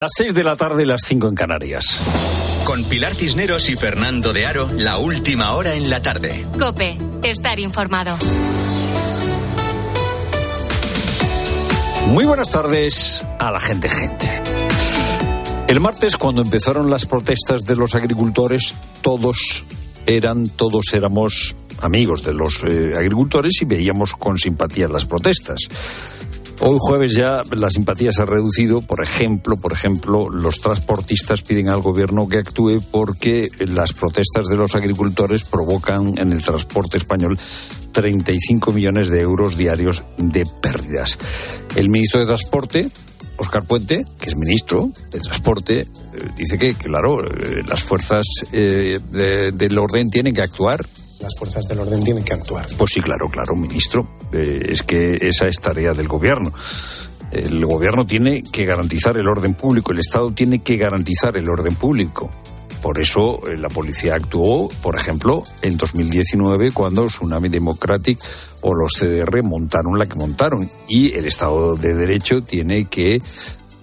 Las 6 de la tarde y las 5 en Canarias. Con Pilar Cisneros y Fernando de Aro, la última hora en la tarde. Cope, estar informado. Muy buenas tardes a la gente, gente. El martes, cuando empezaron las protestas de los agricultores, todos eran, todos éramos amigos de los eh, agricultores y veíamos con simpatía las protestas. Hoy jueves ya la simpatía se ha reducido. Por ejemplo, por ejemplo, los transportistas piden al gobierno que actúe porque las protestas de los agricultores provocan en el transporte español 35 millones de euros diarios de pérdidas. El ministro de Transporte, Oscar Puente, que es ministro de Transporte, eh, dice que, claro, eh, las fuerzas eh, del orden tienen que actuar las fuerzas del orden tienen que actuar. Pues sí, claro, claro, ministro. Eh, es que esa es tarea del gobierno. El gobierno tiene que garantizar el orden público, el Estado tiene que garantizar el orden público. Por eso eh, la policía actuó, por ejemplo, en 2019 cuando Tsunami Democratic o los CDR montaron la que montaron. Y el Estado de Derecho tiene que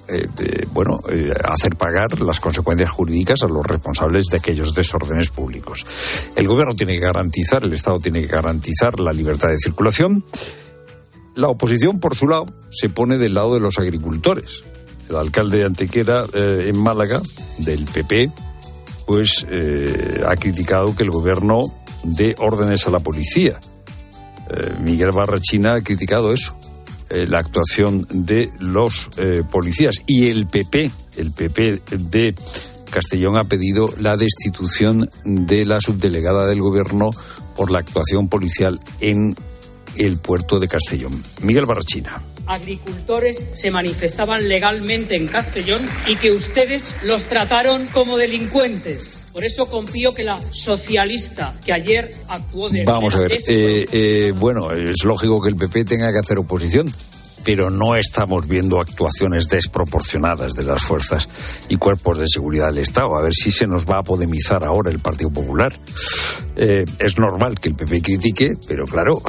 eh, bueno, eh, hacer pagar las consecuencias jurídicas a los responsables de aquellos desórdenes públicos. El gobierno tiene que garantizar, el Estado tiene que garantizar la libertad de circulación. La oposición, por su lado, se pone del lado de los agricultores. El alcalde de Antequera, eh, en Málaga, del PP, pues ha criticado que el gobierno dé órdenes a la policía. Miguel Barrachina ha criticado eso. Eh, la actuación de los eh, policías. Y el PP, el PP de Castellón ha pedido la destitución de la subdelegada del gobierno por la actuación policial en el puerto de Castellón. Miguel Barrachina agricultores se manifestaban legalmente en Castellón y que ustedes los trataron como delincuentes. Por eso confío que la socialista que ayer actuó de... Vamos a ver, eh, eh, bueno, es lógico que el PP tenga que hacer oposición, pero no estamos viendo actuaciones desproporcionadas de las fuerzas y cuerpos de seguridad del Estado. A ver si se nos va a podemizar ahora el Partido Popular. Eh, es normal que el PP critique, pero claro,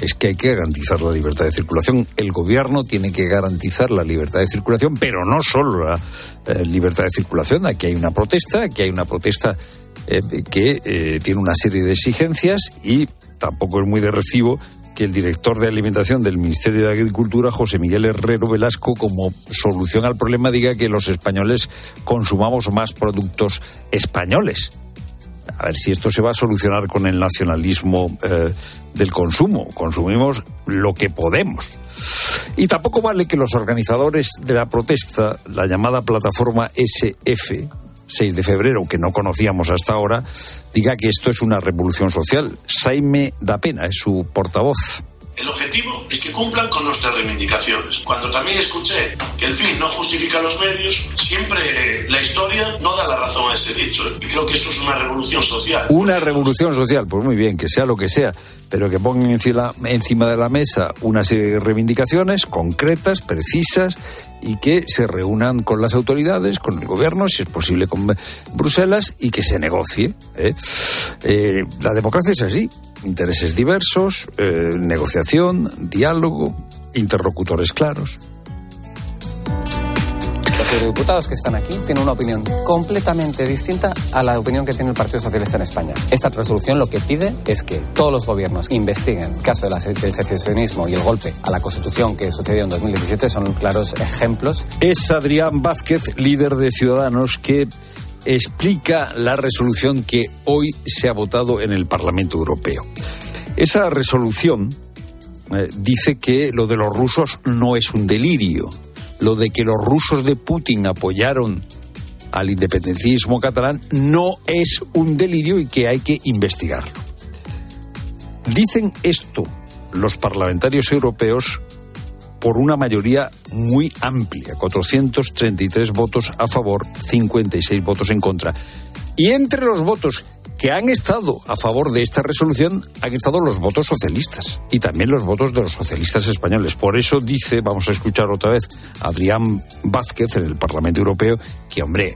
es que hay que garantizar la libertad de circulación. El gobierno tiene que garantizar la libertad de circulación, pero no solo la eh, libertad de circulación. Aquí hay una protesta, aquí hay una protesta eh, que eh, tiene una serie de exigencias y tampoco es muy de recibo que el director de alimentación del Ministerio de Agricultura, José Miguel Herrero Velasco, como solución al problema diga que los españoles consumamos más productos españoles a ver si esto se va a solucionar con el nacionalismo eh, del consumo. Consumimos lo que podemos. Y tampoco vale que los organizadores de la protesta, la llamada plataforma SF, 6 de febrero, que no conocíamos hasta ahora, diga que esto es una revolución social. Saime da pena, es su portavoz. El objetivo es que cumplan con nuestras reivindicaciones. Cuando también escuché que el fin no justifica los medios, siempre eh, la historia no da la razón a ese dicho. Y creo que esto es una revolución social. Una revolución social, pues muy bien, que sea lo que sea, pero que pongan encima, de la mesa una serie de reivindicaciones concretas, precisas, y que se reúnan con las autoridades, con el gobierno, si es posible con Bruselas, y que se negocie. ¿eh? Eh, la democracia es así intereses diversos, eh, negociación, diálogo, interlocutores claros. Los diputados que están aquí tienen una opinión completamente distinta a la opinión que tiene el Partido Socialista en España. Esta resolución lo que pide es que todos los gobiernos investiguen el caso del secesionismo y el golpe a la Constitución que sucedió en 2017. Son claros ejemplos. Es Adrián Vázquez, líder de Ciudadanos, que explica la resolución que hoy se ha votado en el Parlamento Europeo. Esa resolución eh, dice que lo de los rusos no es un delirio. Lo de que los rusos de Putin apoyaron al independencismo catalán no es un delirio y que hay que investigarlo. Dicen esto los parlamentarios europeos por una mayoría muy amplia, 433 votos a favor, 56 votos en contra. Y entre los votos que han estado a favor de esta resolución han estado los votos socialistas y también los votos de los socialistas españoles. Por eso dice, vamos a escuchar otra vez a Adrián Vázquez en el Parlamento Europeo, que hombre,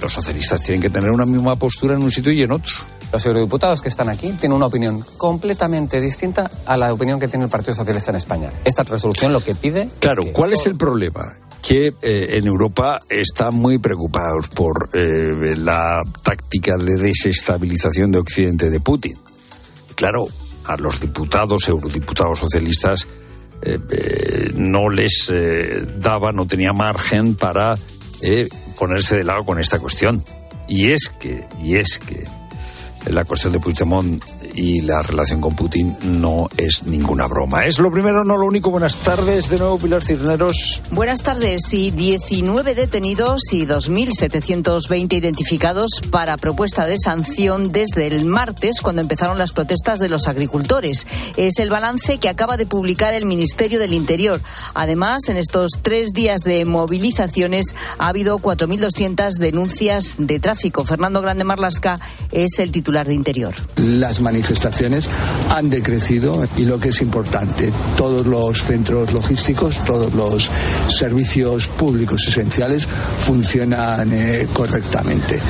los socialistas tienen que tener una misma postura en un sitio y en otro. Los eurodiputados que están aquí tienen una opinión completamente distinta a la opinión que tiene el Partido Socialista en España. Esta resolución lo que pide. Claro, ¿cuál es el problema? que eh, en Europa están muy preocupados por eh, la táctica de desestabilización de Occidente de Putin. Claro, a los diputados, eurodiputados socialistas, eh, no les daba, no tenía margen para ponerse de lado con esta cuestión. Y es que, y es que la cuestión de Puigdemont y la relación con Putin no es ninguna broma. Es lo primero, no lo único. Buenas tardes de nuevo, Pilar Cisneros. Buenas tardes. Y 19 detenidos y 2.720 identificados para propuesta de sanción desde el martes, cuando empezaron las protestas de los agricultores. Es el balance que acaba de publicar el Ministerio del Interior. Además, en estos tres días de movilizaciones ha habido 4.200 denuncias de tráfico. Fernando Grande Marlasca es el titular de Interior. Las manifestaciones han decrecido y lo que es importante, todos los centros logísticos, todos los servicios públicos esenciales funcionan eh, correctamente.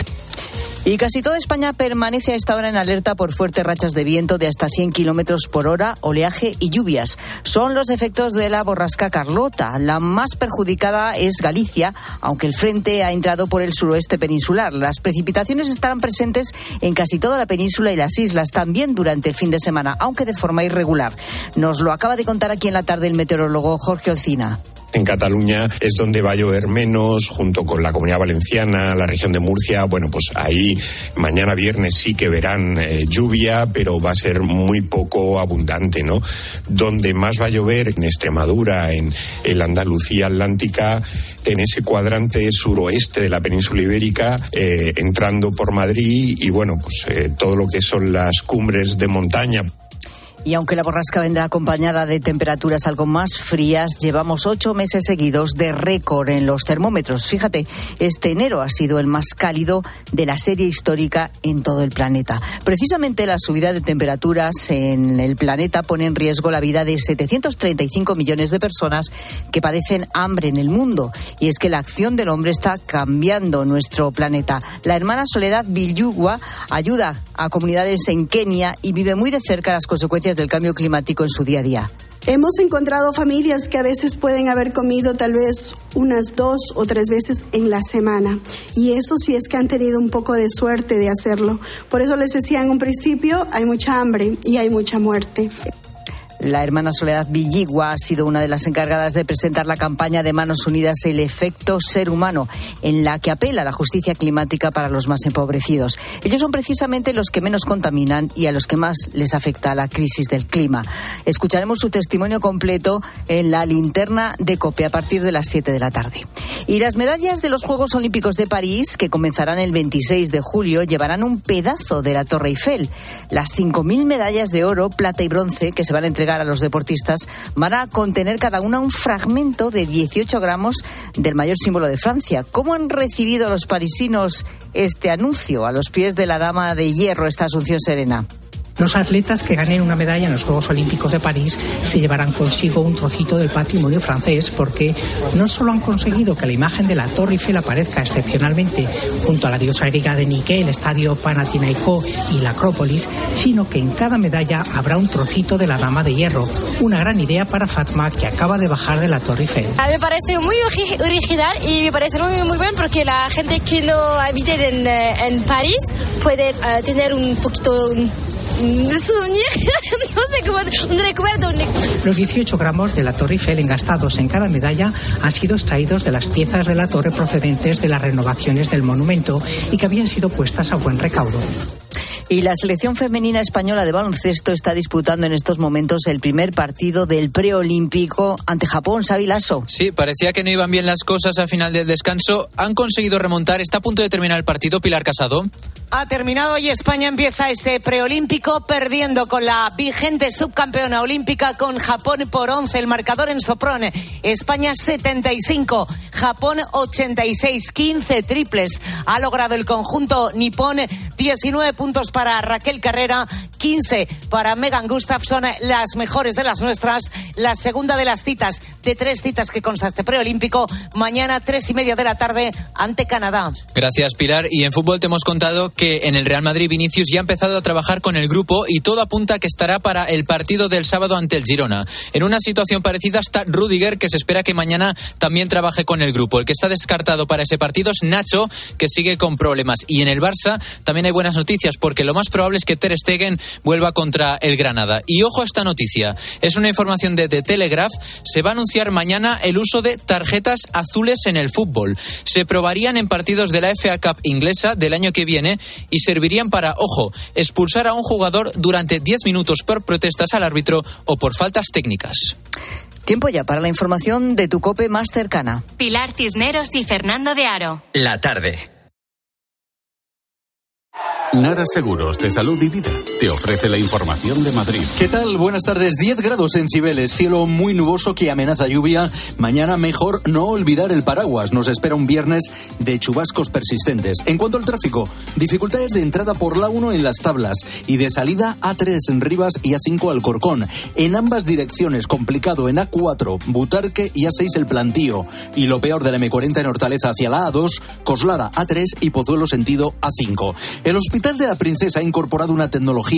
Y casi toda España permanece a esta hora en alerta por fuertes rachas de viento de hasta 100 kilómetros por hora, oleaje y lluvias. Son los efectos de la borrasca Carlota. La más perjudicada es Galicia, aunque el frente ha entrado por el suroeste peninsular. Las precipitaciones estarán presentes en casi toda la península y las islas, también durante el fin de semana, aunque de forma irregular. Nos lo acaba de contar aquí en la tarde el meteorólogo Jorge Ocina. En Cataluña es donde va a llover menos, junto con la comunidad valenciana, la región de Murcia. Bueno, pues ahí mañana viernes sí que verán eh, lluvia, pero va a ser muy poco abundante, ¿no? Donde más va a llover en Extremadura, en, la Andalucía Atlántica, en ese cuadrante suroeste de la península ibérica, eh, entrando por Madrid y bueno, pues eh, todo lo que son las cumbres de montaña. Y aunque la borrasca vendrá acompañada de temperaturas algo más frías, llevamos ocho meses seguidos de récord en los termómetros. Fíjate, este enero ha sido el más cálido de la serie histórica en todo el planeta. Precisamente la subida de temperaturas en el planeta pone en riesgo la vida de 735 millones de personas que padecen hambre en el mundo. Y es que la acción del hombre está cambiando nuestro planeta. La hermana Soledad Vilyugua ayuda a comunidades en Kenia y vive muy de cerca las consecuencias del cambio climático en su día a día. Hemos encontrado familias que a veces pueden haber comido tal vez unas dos o tres veces en la semana. Y eso sí es que han tenido un poco de suerte de hacerlo. Por eso les decía en un principio, hay mucha hambre y hay mucha muerte. La hermana Soledad Villigua ha sido una de las encargadas de presentar la campaña de Manos Unidas El efecto ser humano, en la que apela a la justicia climática para los más empobrecidos. Ellos son precisamente los que menos contaminan y a los que más les afecta la crisis del clima. Escucharemos su testimonio completo en la linterna de COPE a partir de las 7 de la tarde. Y las medallas de los Juegos Olímpicos de París, que comenzarán el 26 de julio, llevarán un pedazo de la Torre Eiffel. Las 5.000 medallas de oro, plata y bronce que se van a entregar a los deportistas van a contener cada una un fragmento de 18 gramos del mayor símbolo de Francia. ¿Cómo han recibido los parisinos este anuncio a los pies de la dama de hierro, esta Asunción Serena? Los atletas que ganen una medalla en los Juegos Olímpicos de París se llevarán consigo un trocito del patrimonio francés porque no solo han conseguido que la imagen de la Torre Eiffel aparezca excepcionalmente junto a la diosa griega de Nike, el estadio Panathinaikos y la Acrópolis, sino que en cada medalla habrá un trocito de la Dama de Hierro. Una gran idea para Fatma que acaba de bajar de la Torre Eiffel. Me parece muy original y me parece muy, muy bien porque la gente que no habita en, eh, en París puede eh, tener un poquito no sé cómo, un recuerdo. Los 18 gramos de la Torre Eiffel engastados en cada medalla han sido extraídos de las piezas de la torre procedentes de las renovaciones del monumento y que habían sido puestas a buen recaudo. Y la selección femenina española de baloncesto está disputando en estos momentos el primer partido del preolímpico ante Japón, Sabilaso. Sí, parecía que no iban bien las cosas al final del descanso. Han conseguido remontar. Está a punto de terminar el partido, Pilar Casado. Ha terminado y España empieza este preolímpico perdiendo con la vigente subcampeona olímpica con Japón por 11. El marcador en Soprone. España 75, Japón 86, 15 triples. Ha logrado el conjunto nipón 19 puntos para Raquel Carrera, 15 para Megan Gustafson, las mejores de las nuestras, la segunda de las citas, de tres citas que consta este preolímpico, mañana tres y media de la tarde ante Canadá. Gracias, Pilar. Y en fútbol te hemos contado en el Real Madrid Vinicius ya ha empezado a trabajar con el grupo y todo apunta que estará para el partido del sábado ante el Girona. En una situación parecida está Rudiger, que se espera que mañana también trabaje con el grupo. El que está descartado para ese partido es Nacho, que sigue con problemas. Y en el Barça también hay buenas noticias, porque lo más probable es que Ter Stegen vuelva contra el Granada. Y ojo a esta noticia. Es una información de The Telegraph. Se va a anunciar mañana el uso de tarjetas azules en el fútbol. Se probarían en partidos de la FA Cup inglesa del año que viene y servirían para, ojo, expulsar a un jugador durante 10 minutos por protestas al árbitro o por faltas técnicas. Tiempo ya para la información de tu cope más cercana. Pilar Cisneros y Fernando de Aro. La tarde. Nara Seguros de Salud y Vida te ofrece la información de Madrid. ¿Qué tal? Buenas tardes. 10 grados en Cibeles, cielo muy nuboso que amenaza lluvia. Mañana mejor no olvidar el paraguas. Nos espera un viernes de chubascos persistentes. En cuanto al tráfico, dificultades de entrada por la 1 en las tablas y de salida A3 en Rivas y A5 Alcorcón. En ambas direcciones, complicado en A4, Butarque y A6 el plantío. Y lo peor de la M40 en Hortaleza hacia la A2, Coslada A3 y Pozuelo sentido A5. El Hospital de la Princesa ha incorporado una tecnología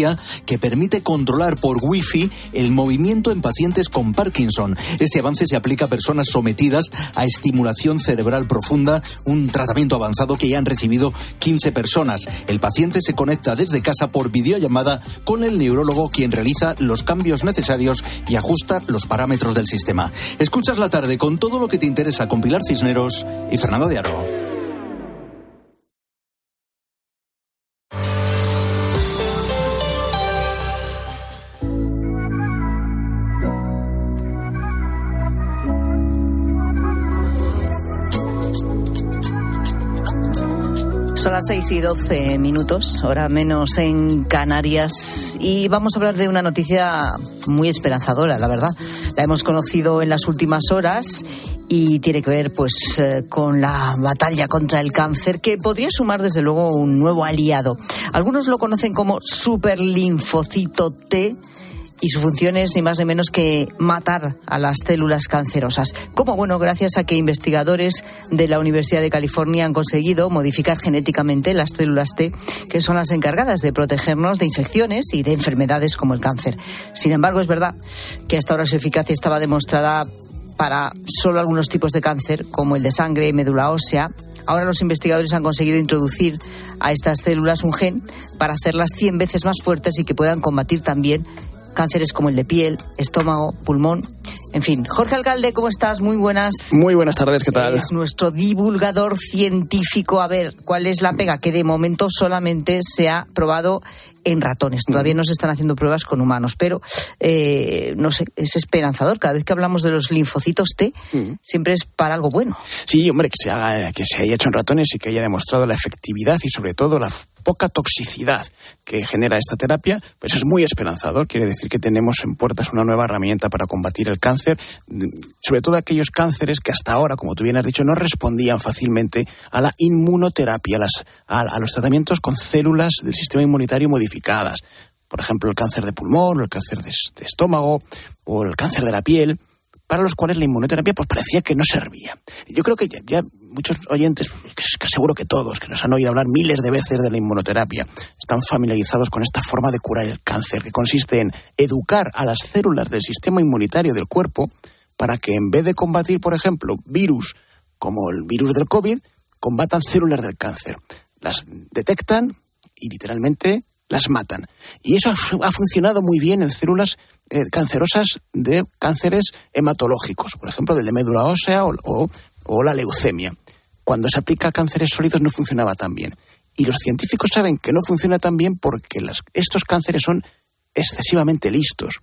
que permite controlar por Wi-Fi el movimiento en pacientes con Parkinson. Este avance se aplica a personas sometidas a estimulación cerebral profunda, un tratamiento avanzado que ya han recibido 15 personas. El paciente se conecta desde casa por videollamada con el neurólogo quien realiza los cambios necesarios y ajusta los parámetros del sistema. Escuchas la tarde con todo lo que te interesa con Pilar Cisneros y Fernando de Aro. Son las 6 y 12 minutos, hora menos en Canarias, y vamos a hablar de una noticia muy esperanzadora, la verdad. La hemos conocido en las últimas horas y tiene que ver pues eh, con la batalla contra el cáncer que podría sumar desde luego un nuevo aliado. Algunos lo conocen como superlinfocito T y su función es ni más ni menos que matar a las células cancerosas. Como bueno, gracias a que investigadores de la Universidad de California han conseguido modificar genéticamente las células T, que son las encargadas de protegernos de infecciones y de enfermedades como el cáncer. Sin embargo, es verdad que hasta ahora su eficacia estaba demostrada para solo algunos tipos de cáncer, como el de sangre y médula ósea, Ahora los investigadores han conseguido introducir a estas células un gen para hacerlas 100 veces más fuertes y que puedan combatir también cánceres como el de piel, estómago, pulmón. En fin, Jorge Alcalde, ¿cómo estás? Muy buenas. Muy buenas tardes, ¿qué tal? Es nuestro divulgador científico. A ver, ¿cuál es la pega? Que de momento solamente se ha probado en ratones. Todavía no se están haciendo pruebas con humanos, pero eh, no sé, es esperanzador. Cada vez que hablamos de los linfocitos T, siempre es para algo bueno. Sí, hombre, que se haga, que se haya hecho en ratones y que haya demostrado la efectividad y sobre todo la poca toxicidad que genera esta terapia, pues es muy esperanzador. Quiere decir que tenemos en puertas una nueva herramienta para combatir el cáncer, sobre todo aquellos cánceres que hasta ahora, como tú bien has dicho, no respondían fácilmente a la inmunoterapia, a, a los tratamientos con células del sistema inmunitario modificadas. Por ejemplo, el cáncer de pulmón, el cáncer de, estómago o el cáncer de la piel para los cuales la inmunoterapia pues parecía que no servía. Yo creo que ya muchos oyentes, que seguro que todos, que nos han oído hablar miles de veces de la inmunoterapia, están familiarizados con esta forma de curar el cáncer, que consiste en educar a las células del sistema inmunitario del cuerpo para que en vez de combatir, por ejemplo, virus como el virus del COVID, combatan células del cáncer. Las detectan y literalmente las matan. Y eso ha, funcionado muy bien en células eh, cancerosas de cánceres hematológicos, por ejemplo, del de médula ósea o, o la leucemia cuando se aplica a cánceres sólidos no funcionaba tan bien. Y los científicos saben que no funciona tan bien porque estos cánceres son excesivamente listos.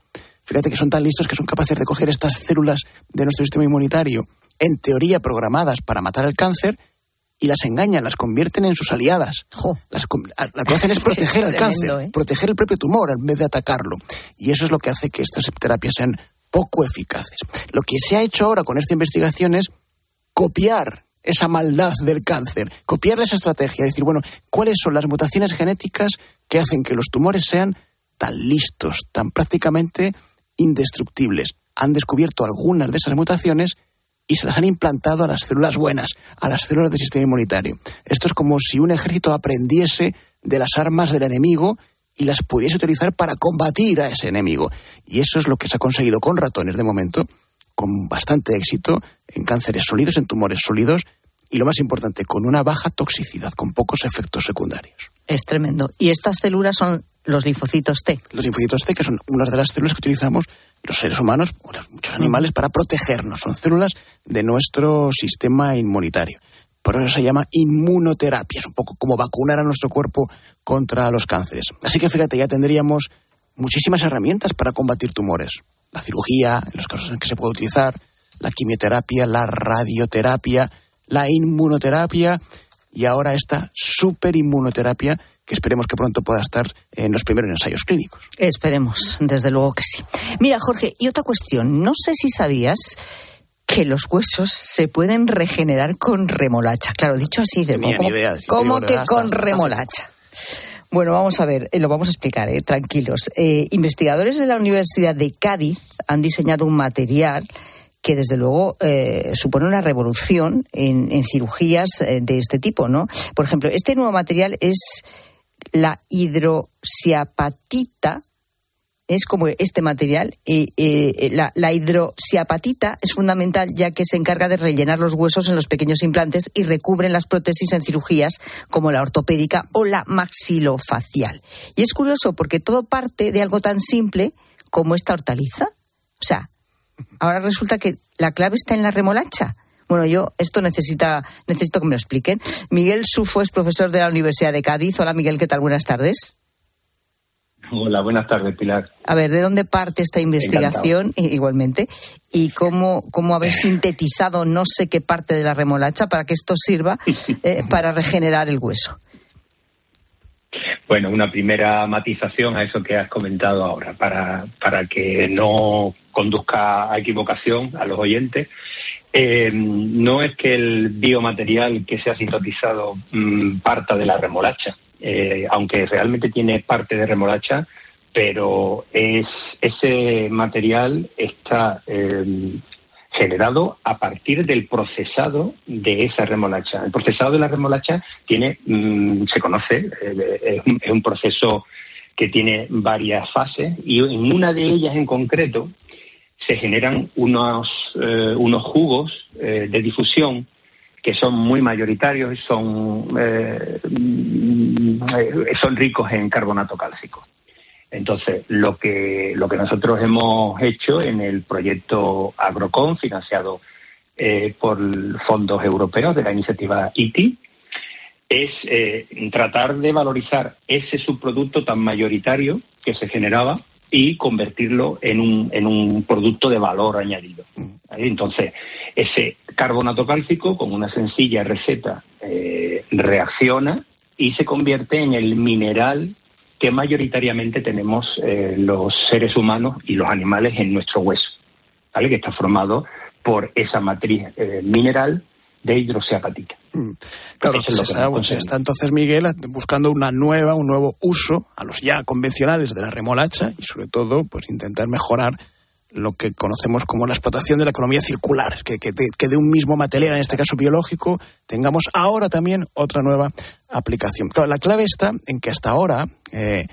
Fíjate que son tan listos que son capaces de coger estas células de nuestro sistema inmunitario, en teoría programadas para matar el cáncer, y las engañan, las convierten en sus aliadas. Las, lo que hacen es proteger el cáncer, ¿eh? proteger el propio tumor en vez de atacarlo. Y eso es lo que hace que estas terapias sean poco eficaces. Lo que se ha hecho ahora con esta investigación es copiar esa maldad del cáncer, copiar esa estrategia, decir, bueno, ¿cuáles son las mutaciones genéticas que hacen que los tumores sean tan listos, tan prácticamente indestructibles. Han descubierto algunas de esas mutaciones y se las han implantado a las células buenas, a las células del sistema inmunitario. Esto es como si un ejército aprendiese de las armas del enemigo y las pudiese utilizar para combatir a ese enemigo. Y eso es lo que se ha conseguido con ratones de momento, con bastante éxito en cánceres sólidos, en tumores sólidos y lo más importante, con una baja toxicidad, con pocos efectos secundarios. Es tremendo. Y estas células son los linfocitos T. Los linfocitos T, que son unas de las células que utilizamos los seres humanos, muchos animales, para protegernos. Son células de nuestro sistema inmunitario. Por eso se llama inmunoterapia. Es un poco como vacunar a nuestro cuerpo contra los cánceres. Así que fíjate, ya tendríamos muchísimas herramientas para combatir tumores. La cirugía, en los casos en que se puede utilizar, la quimioterapia, la radioterapia, la inmunoterapia y ahora esta superinmunoterapia que esperemos que pronto pueda estar en los primeros ensayos clínicos. Esperemos, desde luego que sí. Mira, Jorge, y otra cuestión. No sé si sabías que los huesos se pueden regenerar con remolacha. Claro, dicho así, de ¿cómo, que con remolacha? Bueno, vamos a ver, eh, lo vamos a explicar, eh, tranquilos. Eh, investigadores de la Universidad de Cádiz han diseñado un material que desde luego supone una revolución en, en cirugías de este tipo, ¿no? Por ejemplo, este nuevo material es la hidroxiapatita es como este material. y la, la, hidroxiapatita es fundamental ya que se encarga de rellenar los huesos en los pequeños implantes y recubren las prótesis en cirugías como la ortopédica o la maxilofacial. Y es curioso porque todo parte de algo tan simple como esta hortaliza. O sea, ahora resulta que la clave está en la remolacha. Bueno, yo esto necesita, necesito que me lo expliquen. Miguel Sufo es profesor de la Universidad de Cádiz. Hola Miguel, ¿qué tal? Buenas tardes. Hola, buenas tardes, Pilar. A ver, ¿de dónde parte esta investigación igualmente? ¿Y cómo, cómo habéis sintetizado no sé qué parte de la remolacha para que esto sirva eh, para regenerar el hueso? Bueno, una primera matización a eso que has comentado ahora, para, para que no conduzca a equivocación a los oyentes. Eh, no es que el biomaterial que se ha sintetizado mm, parta de la remolacha, eh, aunque realmente tiene parte de remolacha, pero es, ese material está eh, generado a partir del procesado de esa remolacha. El procesado de la remolacha tiene, mm, se conoce, es, un, proceso que tiene varias fases y en una de ellas en concreto se generan unos, eh, unos jugos eh, de difusión que son muy mayoritarios y son, eh, son ricos en carbonato cálcico. Entonces, lo que, lo que nosotros hemos hecho en el proyecto Agrocon, financiado por fondos europeos de la iniciativa ITI, es tratar de valorizar ese subproducto tan mayoritario que se generaba y convertirlo en un, en un producto de valor añadido. Entonces, ese carbonato cálcico, con una sencilla receta, eh, reacciona y se convierte en el mineral que mayoritariamente tenemos eh, los seres humanos y los animales en nuestro hueso, ¿vale? que está formado por esa matriz eh, mineral de hidroxiapatita. Mm. Claro, se está, está, entonces Miguel buscando una nueva, un nuevo uso a los ya convencionales de la remolacha y sobre todo pues intentar mejorar lo que conocemos como la explotación de la economía circular, que, que, de un mismo material, en este caso biológico, tengamos ahora también otra nueva aplicación. Claro, la clave está en que hasta ahora eh,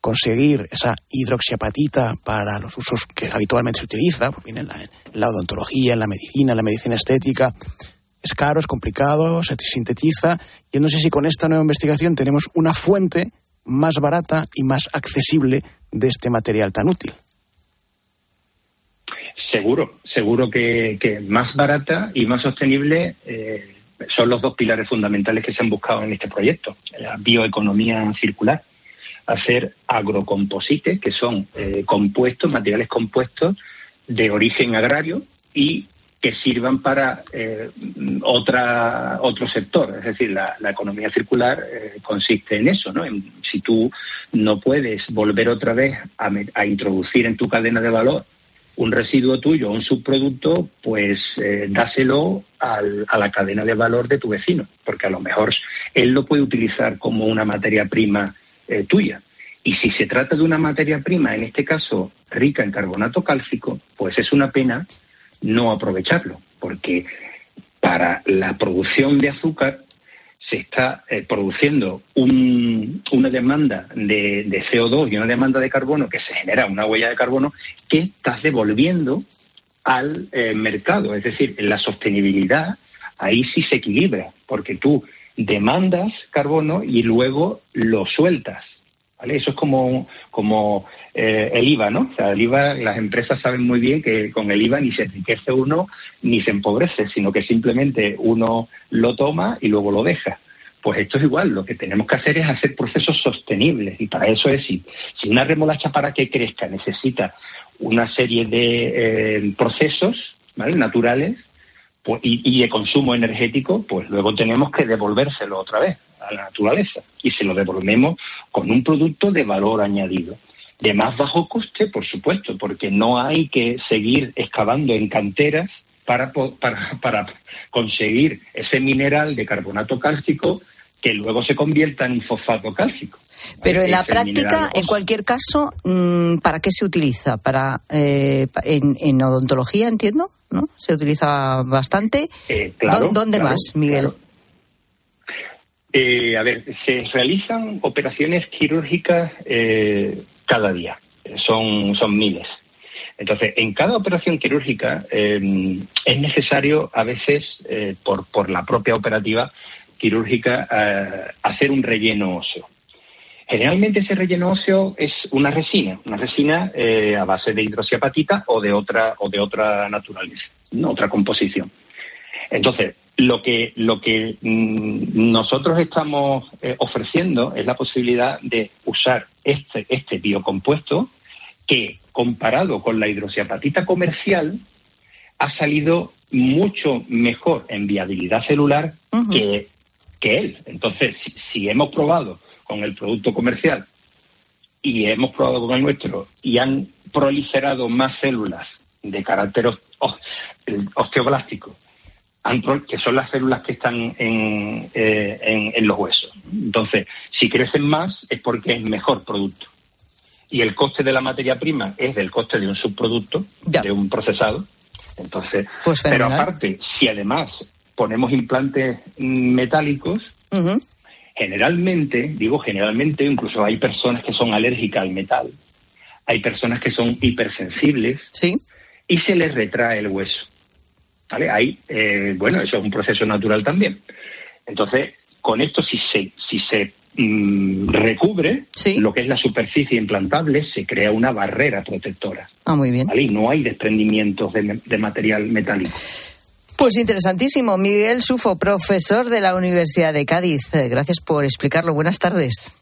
conseguir esa hidroxiapatita para los usos que habitualmente se utiliza, pues en la, en la odontología, en la medicina, en la medicina estética, es caro, es complicado, se sintetiza. Y no sé si con esta nueva investigación tenemos una fuente más barata y más accesible de este material tan útil. Seguro, seguro que, más barata y más sostenible eh, son los dos pilares fundamentales que se han buscado en este proyecto. La bioeconomía circular, hacer agrocomposites, que son eh, compuestos, materiales compuestos de origen agrario y que sirvan para eh, otra, otro sector. Es decir, la, economía circular eh, consiste en eso, ¿no? si tú no puedes volver otra vez a, introducir en tu cadena de valor un residuo tuyo, un subproducto, pues eh, dáselo a la cadena de valor de tu vecino, porque a lo mejor él lo puede utilizar como una materia prima tuya Y si se trata de una materia prima, en este caso rica en carbonato cálcico, pues es una pena no aprovecharlo, porque para la producción de azúcar se está eh, produciendo una demanda de, CO2 y una demanda de carbono que se genera una huella de carbono que estás devolviendo al eh, mercado. Es decir, en la sostenibilidad ahí sí se equilibra, porque tú demandas carbono y luego lo sueltas. ¿Vale? Eso es como, como eh, el IVA, ¿no? O sea, el IVA, las empresas saben muy bien que con el IVA ni se enriquece uno ni se empobrece, sino que simplemente uno lo toma y luego lo deja. Pues esto es igual, lo que tenemos que hacer es hacer procesos sostenibles y para eso es si, si una remolacha para que crezca necesita una serie de eh, procesos ¿vale? naturales pues, y, de consumo energético, pues luego tenemos que devolvérselo otra vez a la naturaleza y se lo devolvemos con un producto de valor añadido. De más bajo coste, por supuesto, porque no hay que seguir excavando en canteras para, para, para conseguir ese mineral de carbonato cálcico que luego se convierta en fosfato cálcico. Pero en la práctica, en cualquier caso, mm, ¿para qué se utiliza? Para eh, en, odontología, entiendo, ¿no? Se utiliza bastante. Eh, claro, ¿Dónde más, Miguel? Eh, a ver, se realizan operaciones quirúrgicas cada día. Son, son miles. Entonces, en cada operación quirúrgica es necesario, a veces, por, por la propia operativa, quirúrgica eh, hacer un relleno óseo. Generalmente ese relleno óseo es una resina, una resina eh, a base de hidroxiapatita o de otra o de otra naturaleza, otra composición. Entonces, lo que lo que mm, nosotros estamos eh, ofreciendo es la posibilidad de usar este este biocompuesto que comparado con la hidroxiapatita comercial ha salido mucho mejor en viabilidad celular que que él. Entonces, si, hemos probado con el producto comercial y hemos probado con el nuestro y han proliferado más células de carácter osteoblástico, que son las células que están en, eh, en, los huesos. Entonces, si crecen más es porque es mejor producto. Y el coste de la materia prima es del coste de un subproducto, de un procesado. Entonces, pues pero aparte, si además ponemos implantes metálicos, generalmente, digo generalmente, incluso hay personas que son alérgicas al metal, hay personas que son hipersensibles y se les retrae el hueso. ¿Vale? Ahí, eh, bueno, eso es un proceso natural también. Entonces, con esto, si se, si se mm, recubre lo que es la superficie implantable, se crea una barrera protectora. Ah, muy bien. Y no hay desprendimientos de material metálico. Pues interesantísimo. Miguel Sufo, profesor de la Universidad de Cádiz. Eh, gracias por explicarlo. Buenas tardes.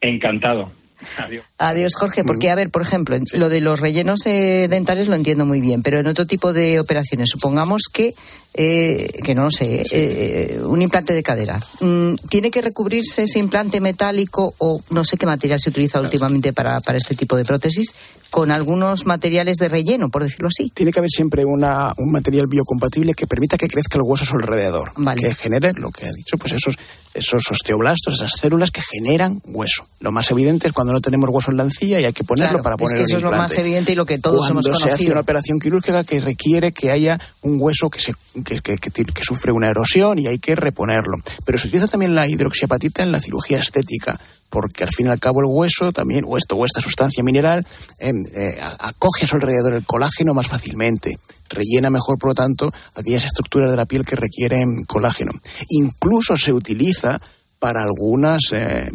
Encantado. Adiós. Adiós, Jorge. Porque, a ver, por ejemplo, lo de los rellenos eh, dentales lo entiendo muy bien, pero en otro tipo de operaciones, supongamos que, eh, que no lo sé, un implante de cadera, mm, ¿tiene que recubrirse ese implante metálico o no sé qué material se utiliza últimamente para, para este tipo de prótesis? con algunos materiales de relleno, por decirlo así. Tiene que haber siempre una, un material biocompatible que permita que crezca el hueso a su alrededor, que genere lo que ha dicho, pues esos, esos osteoblastos, esas células que generan hueso. Lo más evidente es cuando no tenemos hueso en la encía y hay que ponerlo para poner es que eso es lo más evidente y lo que todos cuando hemos conocido. se hace una operación quirúrgica que requiere que haya un hueso que, se, que, sufre una erosión y hay que reponerlo. Pero se utiliza también la hidroxiapatita en la cirugía estética porque al fin y al cabo el hueso también, o, esto, o esta sustancia mineral, em, eh, acoge a su alrededor el colágeno más fácilmente, rellena mejor, por lo tanto, aquellas estructuras de la piel que requieren colágeno. Incluso se utiliza para algunas eh,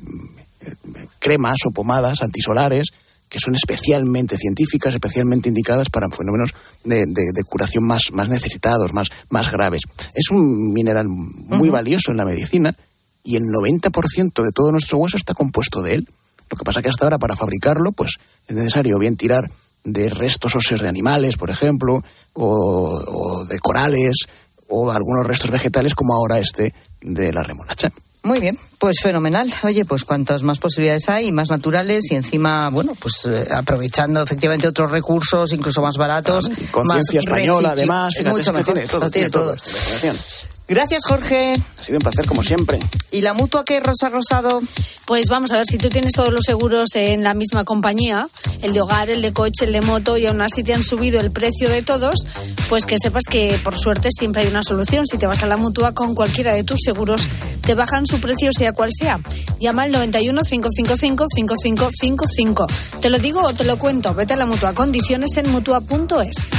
cremas o pomadas antisolares que son especialmente científicas, especialmente indicadas para fenómenos de, curación más, más necesitados, más, más graves. Es un mineral muy valioso en la medicina y el 90% de todo nuestro hueso está compuesto de él. Lo que pasa es que hasta ahora para fabricarlo pues es necesario bien tirar de restos óseos de animales, por ejemplo, o, de corales, o algunos restos vegetales como ahora este de la remolacha. Muy bien, pues fenomenal. Oye, pues cuantas más posibilidades hay, más naturales y encima, bueno, pues eh, aprovechando efectivamente otros recursos, incluso más baratos. Conciencia española, además, mucho mejor. Tiene todo, tiene todo. Gracias, Jorge. Ha sido un placer como siempre. ¿Y la mutua qué, Rosa Rosado? Pues vamos a ver, si tú tienes todos los seguros en la misma compañía, el de hogar, el de coche, el de moto, y aún así te han subido el precio de todos, pues que sepas que por suerte siempre hay una solución. Si te vas a la mutua con cualquiera de tus seguros, te bajan su precio sea cual sea. Llama al 91 555 5555. Te lo digo o te lo cuento. Vete a la mutua. Condiciones en mutua.es.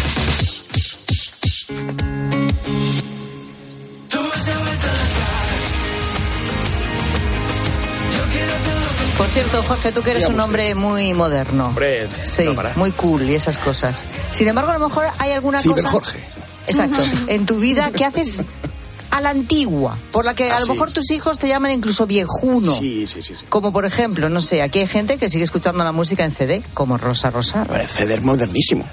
cierto, Jorge, tú que eres un hombre muy moderno. Hombre, Sí, no para. muy cool y esas cosas. Sin embargo, a lo mejor hay alguna Ciber cosa... Jorge. Exacto. En tu vida que haces a la antigua, por la que a Ah, lo sí. mejor tus hijos te llaman incluso viejuno. Sí, sí, sí. sí. Como por ejemplo, no sé, aquí hay gente que sigue escuchando la música en CD, como Rosa Rosa. Vale, ceder modernísimo.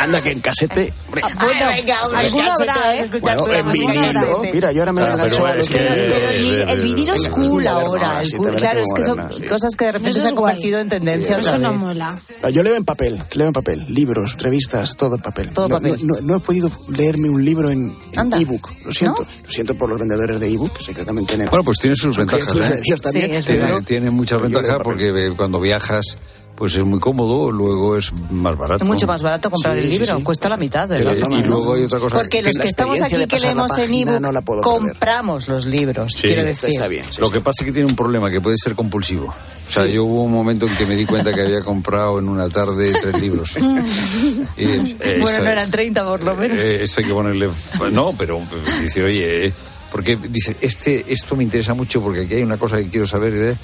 Anda que en casete. hombre. Bueno, venga, hombre, alguno habrá, ¿eh? escuchar Bueno, en vinilo. Mira, yo ahora me he Claro, enganchado pero a los que-. Pero el, el vinilo es cool ahora. El cool, claro, es que son cosas que de repente se han convertido en tendencia Eso no mola. Yo leo en papel, leo en papel, libros, revistas, todo en papel. Todo no, papel. No, no- no he podido leerme un libro en ebook. Lo siento, lo siento por los vendedores de ebook, que sé que también tienen. Bueno, pues tiene sus ventajas, ¿eh? Tiene, muchas ventajas porque eh, cuando viajas pues es muy cómodo, luego es más barato. Es mucho más barato comprar Sí, el libro, sí. cuesta la mitad, Eh, ¿verdad? y luego hay otra cosa Porque los que estamos aquí que leemos en ebook no la puedo perder. compramos los libros, Sí. quiero Está- decir. Está bien. sí, Lo que pasa es que tiene un problema que puede ser compulsivo. O sea, yo hubo un momento en que me di cuenta que había comprado en una tarde tres libros. Y, eh, Bueno, esto- no eran 30 por lo menos. eh, esto hay que ponerle. No, pero eh, dice, oye, eh, porque dice, este, esto me interesa mucho porque aquí hay una cosa que quiero saber. eh,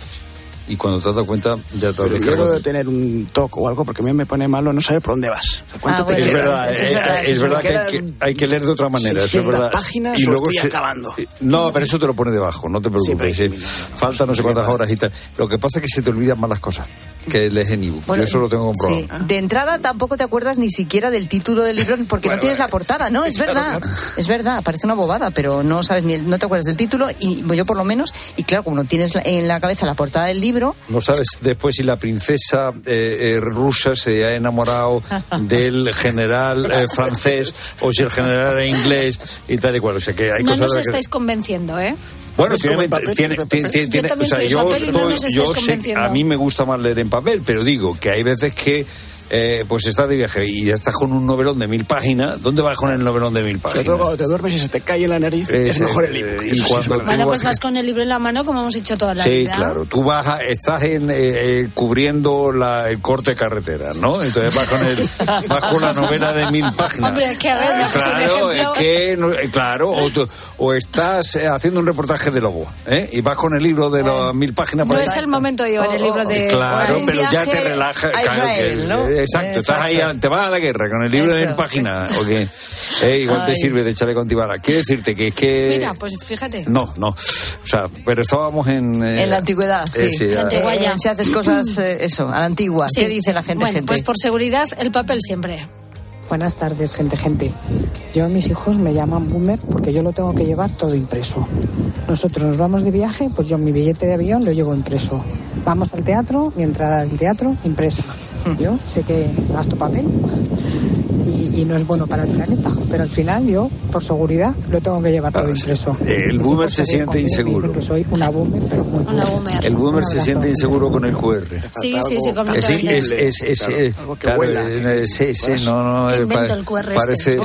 Y cuando te has dado cuenta, ya te yo debo de tener un toque o algo porque a mí me pone malo no saber por dónde vas. O sea, ¿Cuánto Ah, te bueno, Es verdad, eh, verdad, es que hay, que hay que leer de otra manera. eso es 600 verdad. páginas o estoy acabando. No, pero eso te lo pone debajo, no te preocupes. eh, sí, Falta no sé cuántas horas y tal. Lo que pasa es que se te olvidan más las cosas que lees en ebook. Bueno, Yo eso lo tengo comprobado. sí. De entrada tampoco te acuerdas ni siquiera del título del libro porque no tienes la portada, ¿no? Es verdad, es verdad, parece una bobada, pero no sabes ni el- no te acuerdas del título y yo por lo menos y claro, como no tienes la- en la cabeza la portada del libro, No sabes después si la princesa eh, eh, rusa se ha enamorado del general eh, francés o si el general era inglés y tal y cual. O sea que hay No cosas nos que- estáis convenciendo, ¿eh? Bueno, ¿Es tiene, papel? tiene- ¿Es el tiene- tiene- Yo también o sea, soy yo, papel y no estoy- nos estáis yo sé- a mí me gusta más leer en papel, pero digo que hay veces que eh, pues estás de viaje y ya estás con un novelón de mil páginas. ¿Dónde vas con el novelón de mil Sobre páginas? todo cuando te duermes y se te cae en la nariz, es sí, mejor el libro. y sí cuando verdad. Bueno, pues vas- con el libro en la mano como hemos hecho toda la Sí, vida. claro. Tú vas, a- estás en, eh, eh, cubriendo la, el corte de carretera, ¿no? Entonces vas con, el, vas con la novela de mil páginas. Hombre, es que a ver, me un Claro, es ejemplo. que, no- eh, claro, o, tú- o estás eh, haciendo un reportaje de lobo, ¿eh? Y vas con el libro de las mil páginas. No por es ahí. el momento de llevar el libro de... Claro, un pero ya viaje te relaja. a claro ¿no? Exacto, estás ahí, te vas a la guerra con el libro mil páginas. ¿o qué? Eh, igual te sirve de echarle con tibara. Quiero decirte que es que. Mira, pues fíjate. No, no. O sea, pero estábamos en. eh, en la antigüedad, sí. eh, sí, En la antigua ya. Si haces cosas, eh, eso, a la antigua. Sí. ¿Qué dice la gente, Bueno, gente? pues por seguridad, el papel siempre. Buenas tardes, gente, gente. Yo, mis hijos me llaman boomer porque yo lo tengo que llevar todo impreso. Nosotros nos vamos de viaje, pues yo mi billete de avión lo llevo impreso. Vamos al teatro, mi entrada al teatro impresa. Yo sé que gasto papel y, y no es bueno para el planeta, pero al final yo, por seguridad, lo tengo que llevar todo impreso. El boomer se siente inseguro. Que soy una boomer, pero muy Una boomer. El boomer se siente inseguro con el QR. Sí, sí, sí, Es, completamente. es, es, es, Claro, eh, algo que claro, vuela, eh, sí, sí, no, no. ¿Qué eh, el QR este? Parece.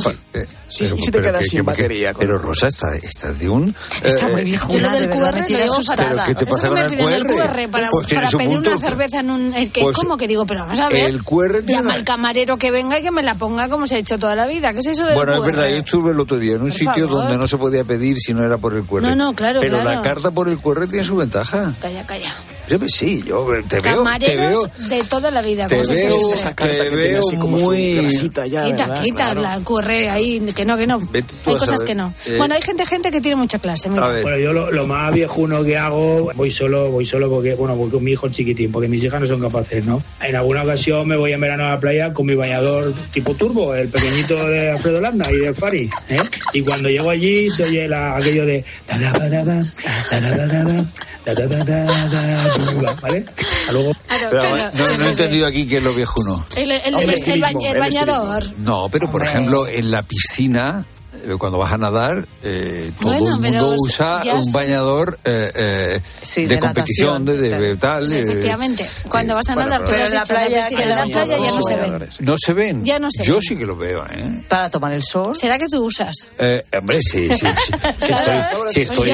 Eh, Sí, pero- sí, sí te quedas que- sin que- batería con Pero Rosa, está, estás de un. Está eh, muy Yo viejuna, lo de del verdad, QR me lo tiene llevo asustada. fatal. ¿Pero qué te pasa con el QR? QR para, Pues para pedir punto. una cerveza en un... El que, Pues ¿Cómo que digo? Pero vamos a ver. el QR Llama al camarero que venga y que me la ponga como se ha hecho toda la vida. ¿Qué es eso del Bueno, QR? es verdad, yo estuve el otro día en un Por sitio favor. donde no se podía pedir si no era por el QR. No, no, claro, Pero claro. la carta por el QR tiene su ventaja. Calla, calla. Yo que sí, yo eh, te veo, te Camareros veo, de toda la vida. te veo. Esa carta te que tiene veo así como su muy... grasita ya, Quita, ¿verdad? quita Claro. la QR ahí, que no, que no. Hay cosas saber. que no. Eh, Bueno, hay gente, gente que tiene mucha clase. Mira. A ver. Bueno, yo lo, lo más viejuno que hago, voy solo, voy solo porque, bueno, voy con mi hijo chiquitín, porque mis hijas no son capaces, ¿no? En alguna ocasión me voy en verano a la playa con mi bañador tipo turbo, el pequeñito de Alfredo Landa y del Fari, ¿eh? Y cuando llego allí se oye la, aquello de... ¿Vale? luego. Ah, pero, pero, no, no, he entendido aquí qué es lo viejuno. El, el, el, bañador. No, pero por ejemplo, en la piscina cuando vas a nadar, eh, todo Bueno, el pero mundo usa un sé. bañador eh, eh, Sí, de, de competición, de, natación, de- de tal. Sí, eh, efectivamente. Cuando vas a bueno, nadar, tú pero lo has en la playa, en la playa ya no se ven. ¿No se ven? Ya no se Yo ven. sí que lo veo, ¿eh? Para tomar el sol. ¿Será que tú usas? Eh, hombre, sí, sí, sí, sí estoy, si estoy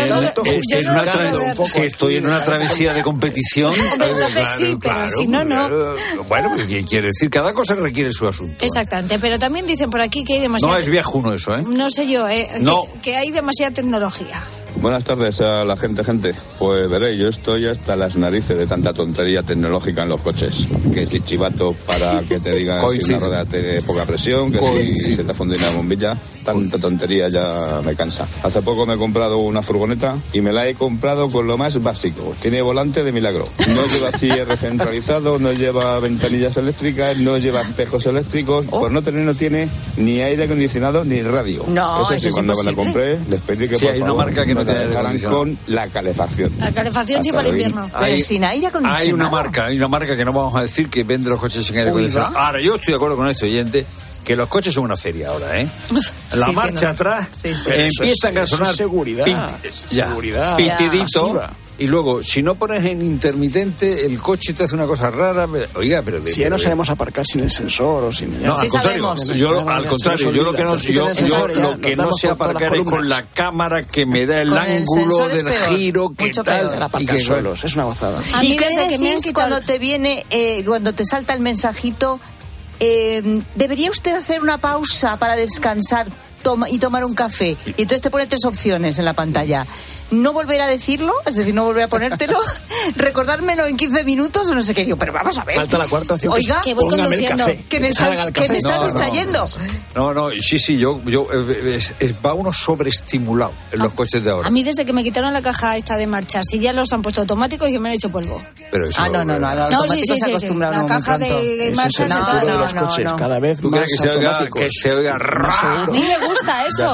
en, eh, una, travesía de competición. Eh, entonces sí, pero si no, no. claro. Bueno, pues, ¿qué quiere decir, cada cosa requiere su asunto. Exactamente, pero también dicen por aquí que hay demasiada... No es viajuno eso, ¿eh? No sé yo, eh, No. que, que hay demasiada tecnología. Buenas tardes a la gente, gente. Pues veréis, yo estoy hasta las narices de tanta tontería tecnológica en los coches. Que si chivato para que te digan si una rueda tiene poca presión, que si se te funde una bombilla. Tanta tontería ya me cansa. Hace poco me he comprado una furgoneta y me la he comprado con lo más básico. Tiene volante de milagro. No lleva cierre centralizado, no lleva ventanillas eléctricas, no lleva espejos eléctricos. Por no tener, no tiene ni aire acondicionado ni radio. No, Eso eso sí, es cuando me la compré, les pedí que Sí, por hay una favor, marca que no la tiene aire acondicionado. la calefacción. La calefacción sí para el invierno. Pero sin aire acondicionado. Hay una marca, hay una marca que no vamos a decir que vende los coches sin aire acondicionado. Ahora, yo estoy de acuerdo con este oyente que los coches son una feria ahora, ¿eh? La Sí, marcha no. atrás Sí, empiezan es- a sonar seguridad. ya, Seguridad pitidito. Y luego, si no pones en intermitente, el coche te hace una cosa rara. Oiga, pero... Si ya no sabemos aparcar sin el sensor o sin... No, Sí al contrario, sabemos. yo, al contrario, yo lo que no, yo, el yo lo que no sé aparcar es con la cámara que me da el Con el ángulo es del peor, giro, que mucho tal. peor. Y que, solos, es una gozada. A mí ¿Y qué desde que me han cuando te viene, eh, cuando te salta el mensajito, eh, debería usted hacer una pausa para descansar toma, y tomar un café? Y entonces te pone tres opciones en la pantalla. No volver a decirlo, es decir, no volver a ponértelo, recordármelo en 15 minutos o no sé qué. Digo, pero vamos a ver. Falta la cuarta opción. Oiga, Que voy conduciendo. café, que me, está, que me está No, no, distrayendo. No, no, sí, sí, yo, yo eh, es- es- va uno sobreestimulado en Ah, los coches de ahora. A mí desde que me quitaron la caja esta de marchar, si ya los han puesto automáticos, yo me han hecho polvo. Pero eso, Ah, no, no, no, a los No, sí, sí, se sí, sí. La caja de Ese es marcha el de no, de la los no, coches, no. cada vez ¿Tú más que se oiga, que se oiga A mí me gusta eso.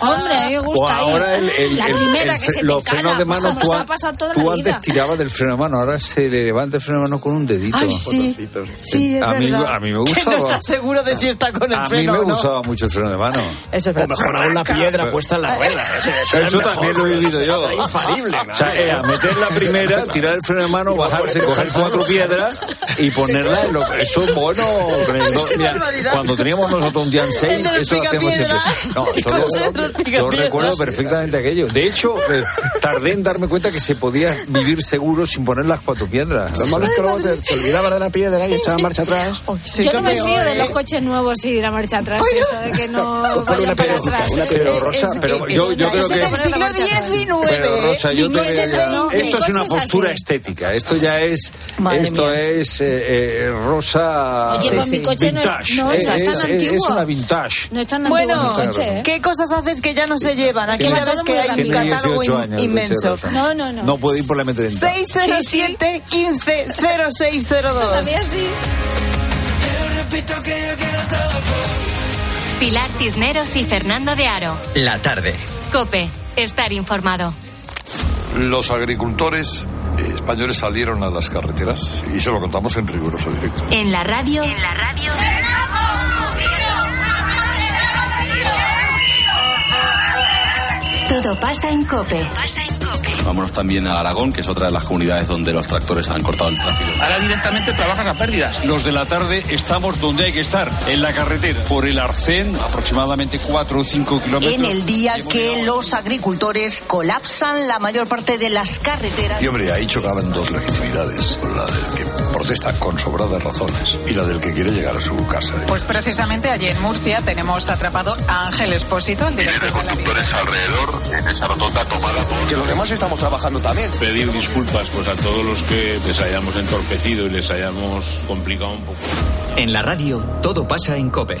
Hombre, a mí me gusta ahora el, el- la el- primera el que fre- se te los cala, frenos de mano tú, se an- ha pasado toda tú la antes vida. tirabas del freno de mano, ahora se le levanta el freno de mano con un dedito. Ay, sí. Sí, es A mí- a mí me Que gustaba. no estás seguro de si está con el A mí freno me o no. gustaba mucho el freno de mano. Eso es O verdad. mejor aún la piedra puesta en la rueda. Ese- ese es Eso mejor, también lo he vivido ese yo. es infalible. O sea, era meter la primera, tirar el freno de mano, bajarse, coger cuatro piedras y ponerla en lo Eso es bueno. mira, cuando teníamos nosotros un Jan 6, El del eso hacíamos siempre. No, yo recuerdo perfectamente aquello. De hecho, eh, tardé en darme cuenta que se podía vivir seguro sin poner las cuatro piedras. Lo malo es que luego te, te olvidabas de la piedra y echabas marcha atrás. Yo no me fío de los coches nuevos y la marcha atrás, y eso de que no vayan una para atrás. una ¿eh? Pero Rosa, Es- pero yo, yo creo que... de del la siglo. XIX. Pero Rosa, yo te mi esto es una postura estética. Esto ya es, Madre esto mía. es eh, eh, Rosa Oye, pues mi coche no es- vintage. no, es tan es, antiguo. una vintage. No es tan antiguo Bueno, ¿eh? ¿qué cosas haces que ya no se llevan? Aquí ya ves que hay un 18 in- años, inmenso. No, no, no. No puede ir por la mente dental. 607 15 0602. Todavía sí. Pilar Cisneros y Fernando de Aro. La tarde. Cope, estar informado. Los agricultores eh, españoles salieron a las carreteras y se lo contamos en riguroso directo. En la radio. En la radio. Todo pasa en Cope. Vámonos también a Aragón, que es otra de las comunidades donde los tractores han cortado el tráfico. Ahora directamente trabajas a pérdidas. Los de la tarde estamos donde hay que estar, en la carretera. Por el Arcén, aproximadamente 4 o 5 kilómetros. En el día que los agricultores colapsan la mayor parte de las carreteras. Y hombre, ahí chocaban dos legitimidades. La del que protesta con sobradas razones y la del que quiere llegar a su casa. Pues precisamente allí en Murcia tenemos atrapado a Ángel Espósito, el director de conductores alrededor en esa rotonda tomada por... Que los demás estamos trabajando también. Pedir disculpas pues a todos los que les hayamos entorpecido y les hayamos complicado un poco. En la radio, todo pasa en Cope.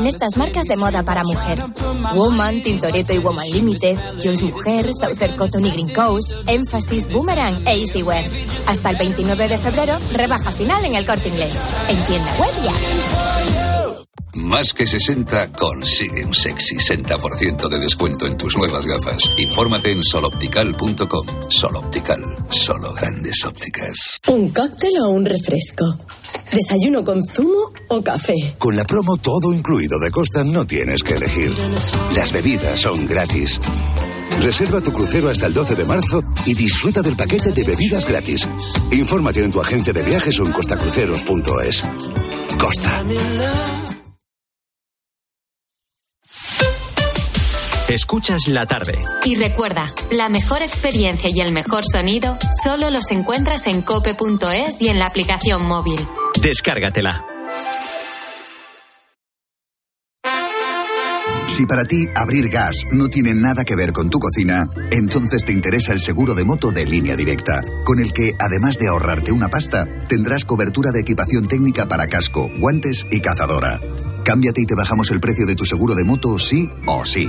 en estas marcas de moda para mujer. Woman, Tintoretto y Woman Limited, Jules Mujer, Southern Cotton y Green Coast, Emphasis, Boomerang e Easywear. Hasta el 29 de febrero, rebaja final en el corte inglés. En tienda web ya. Más que 60 consigue un sexy 60% de descuento en tus nuevas gafas. Infórmate en soloptical.com. Soloptical, solo grandes ópticas. ¿Un cóctel o un refresco? ¿Desayuno con zumo o café? Con la promo todo incluido de Costa no tienes que elegir. Las bebidas son gratis. Reserva tu crucero hasta el 12 de marzo y disfruta del paquete de bebidas gratis. Infórmate en tu agencia de viajes o en costacruceros.es. Costa. Escuchas la tarde. Y recuerda, la mejor experiencia y el mejor sonido solo los encuentras en cope.es y en la aplicación móvil. Descárgatela. Si para ti abrir gas no tiene nada que ver con tu cocina, entonces te interesa el seguro de moto de línea directa, con el que, además de ahorrarte una pasta, tendrás cobertura de equipación técnica para casco, guantes y cazadora. Cámbiate y te bajamos el precio de tu seguro de moto sí o sí.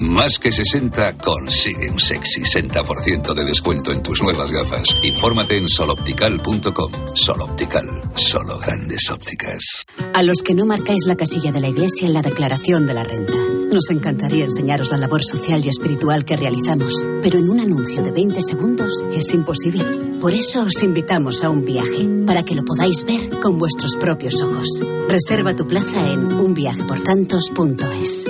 Más que 60 consigue un sexy 60% de descuento en tus nuevas gafas. Infórmate en soloptical.com. Soloptical, solo grandes ópticas. A los que no marcáis la casilla de la iglesia en la declaración de la renta. Nos encantaría enseñaros la labor social y espiritual que realizamos, pero en un anuncio de 20 segundos es imposible. Por eso os invitamos a un viaje, para que lo podáis ver con vuestros propios ojos. Reserva tu plaza en unviajeportantos.es.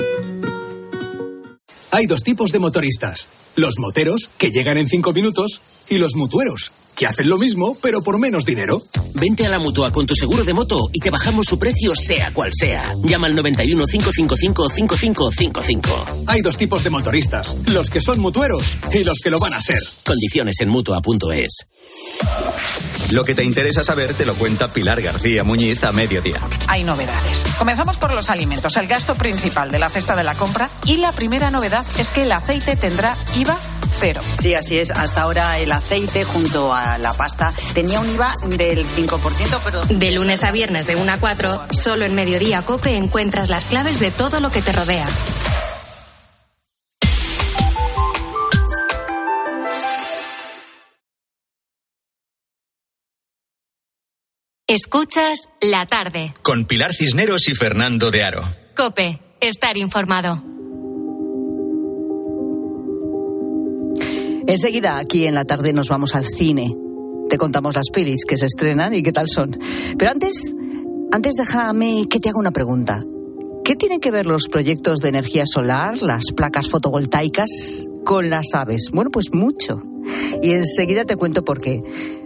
Hay dos tipos de motoristas. Los moteros, que llegan en cinco minutos, y los mutueros, que hacen lo mismo, pero por menos dinero. Vente a la mutua con tu seguro de moto y te bajamos su precio, sea cual sea. Llama al 91 555 5555. Hay dos tipos de motoristas: los que son mutueros y los que lo van a ser. Condiciones en mutua.es. Lo que te interesa saber te lo cuenta Pilar García Muñiz a mediodía. Hay novedades. Comenzamos por los alimentos, el gasto principal de la cesta de la compra. Y la primera novedad es que el aceite tendrá IVA cero. Sí, así es. Hasta ahora el aceite junto a la pasta tenía un IVA del 5%, pero... De lunes a viernes de 1 a 4, solo en Mediodía Cope encuentras las claves de todo lo que te rodea. Escuchas la tarde. Con Pilar Cisneros y Fernando de Aro. Cope, estar informado. Enseguida, aquí en la tarde, nos vamos al cine. Te contamos las pelis que se estrenan y qué tal son. Pero antes, antes déjame que te haga una pregunta. ¿Qué tienen que ver los proyectos de energía solar, las placas fotovoltaicas, con las aves? Bueno, pues mucho. Y enseguida te cuento por qué.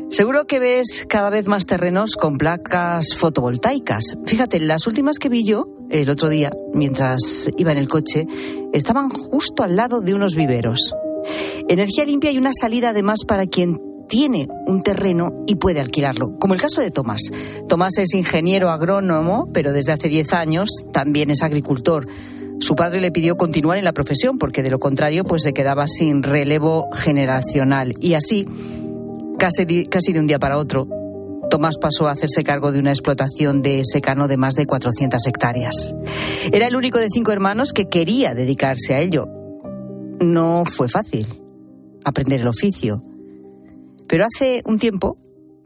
Seguro que ves cada vez más terrenos con placas fotovoltaicas. Fíjate, las últimas que vi yo el otro día, mientras iba en el coche, estaban justo al lado de unos viveros. Energía limpia y una salida además para quien tiene un terreno y puede alquilarlo, como el caso de Tomás. Tomás es ingeniero agrónomo, pero desde hace 10 años también es agricultor. Su padre le pidió continuar en la profesión porque de lo contrario pues se quedaba sin relevo generacional y así casi, casi de un día para otro Tomás pasó a hacerse cargo de una explotación de secano de más de 400 hectáreas. Era el único de cinco hermanos que quería dedicarse a ello. No fue fácil aprender el oficio, pero hace un tiempo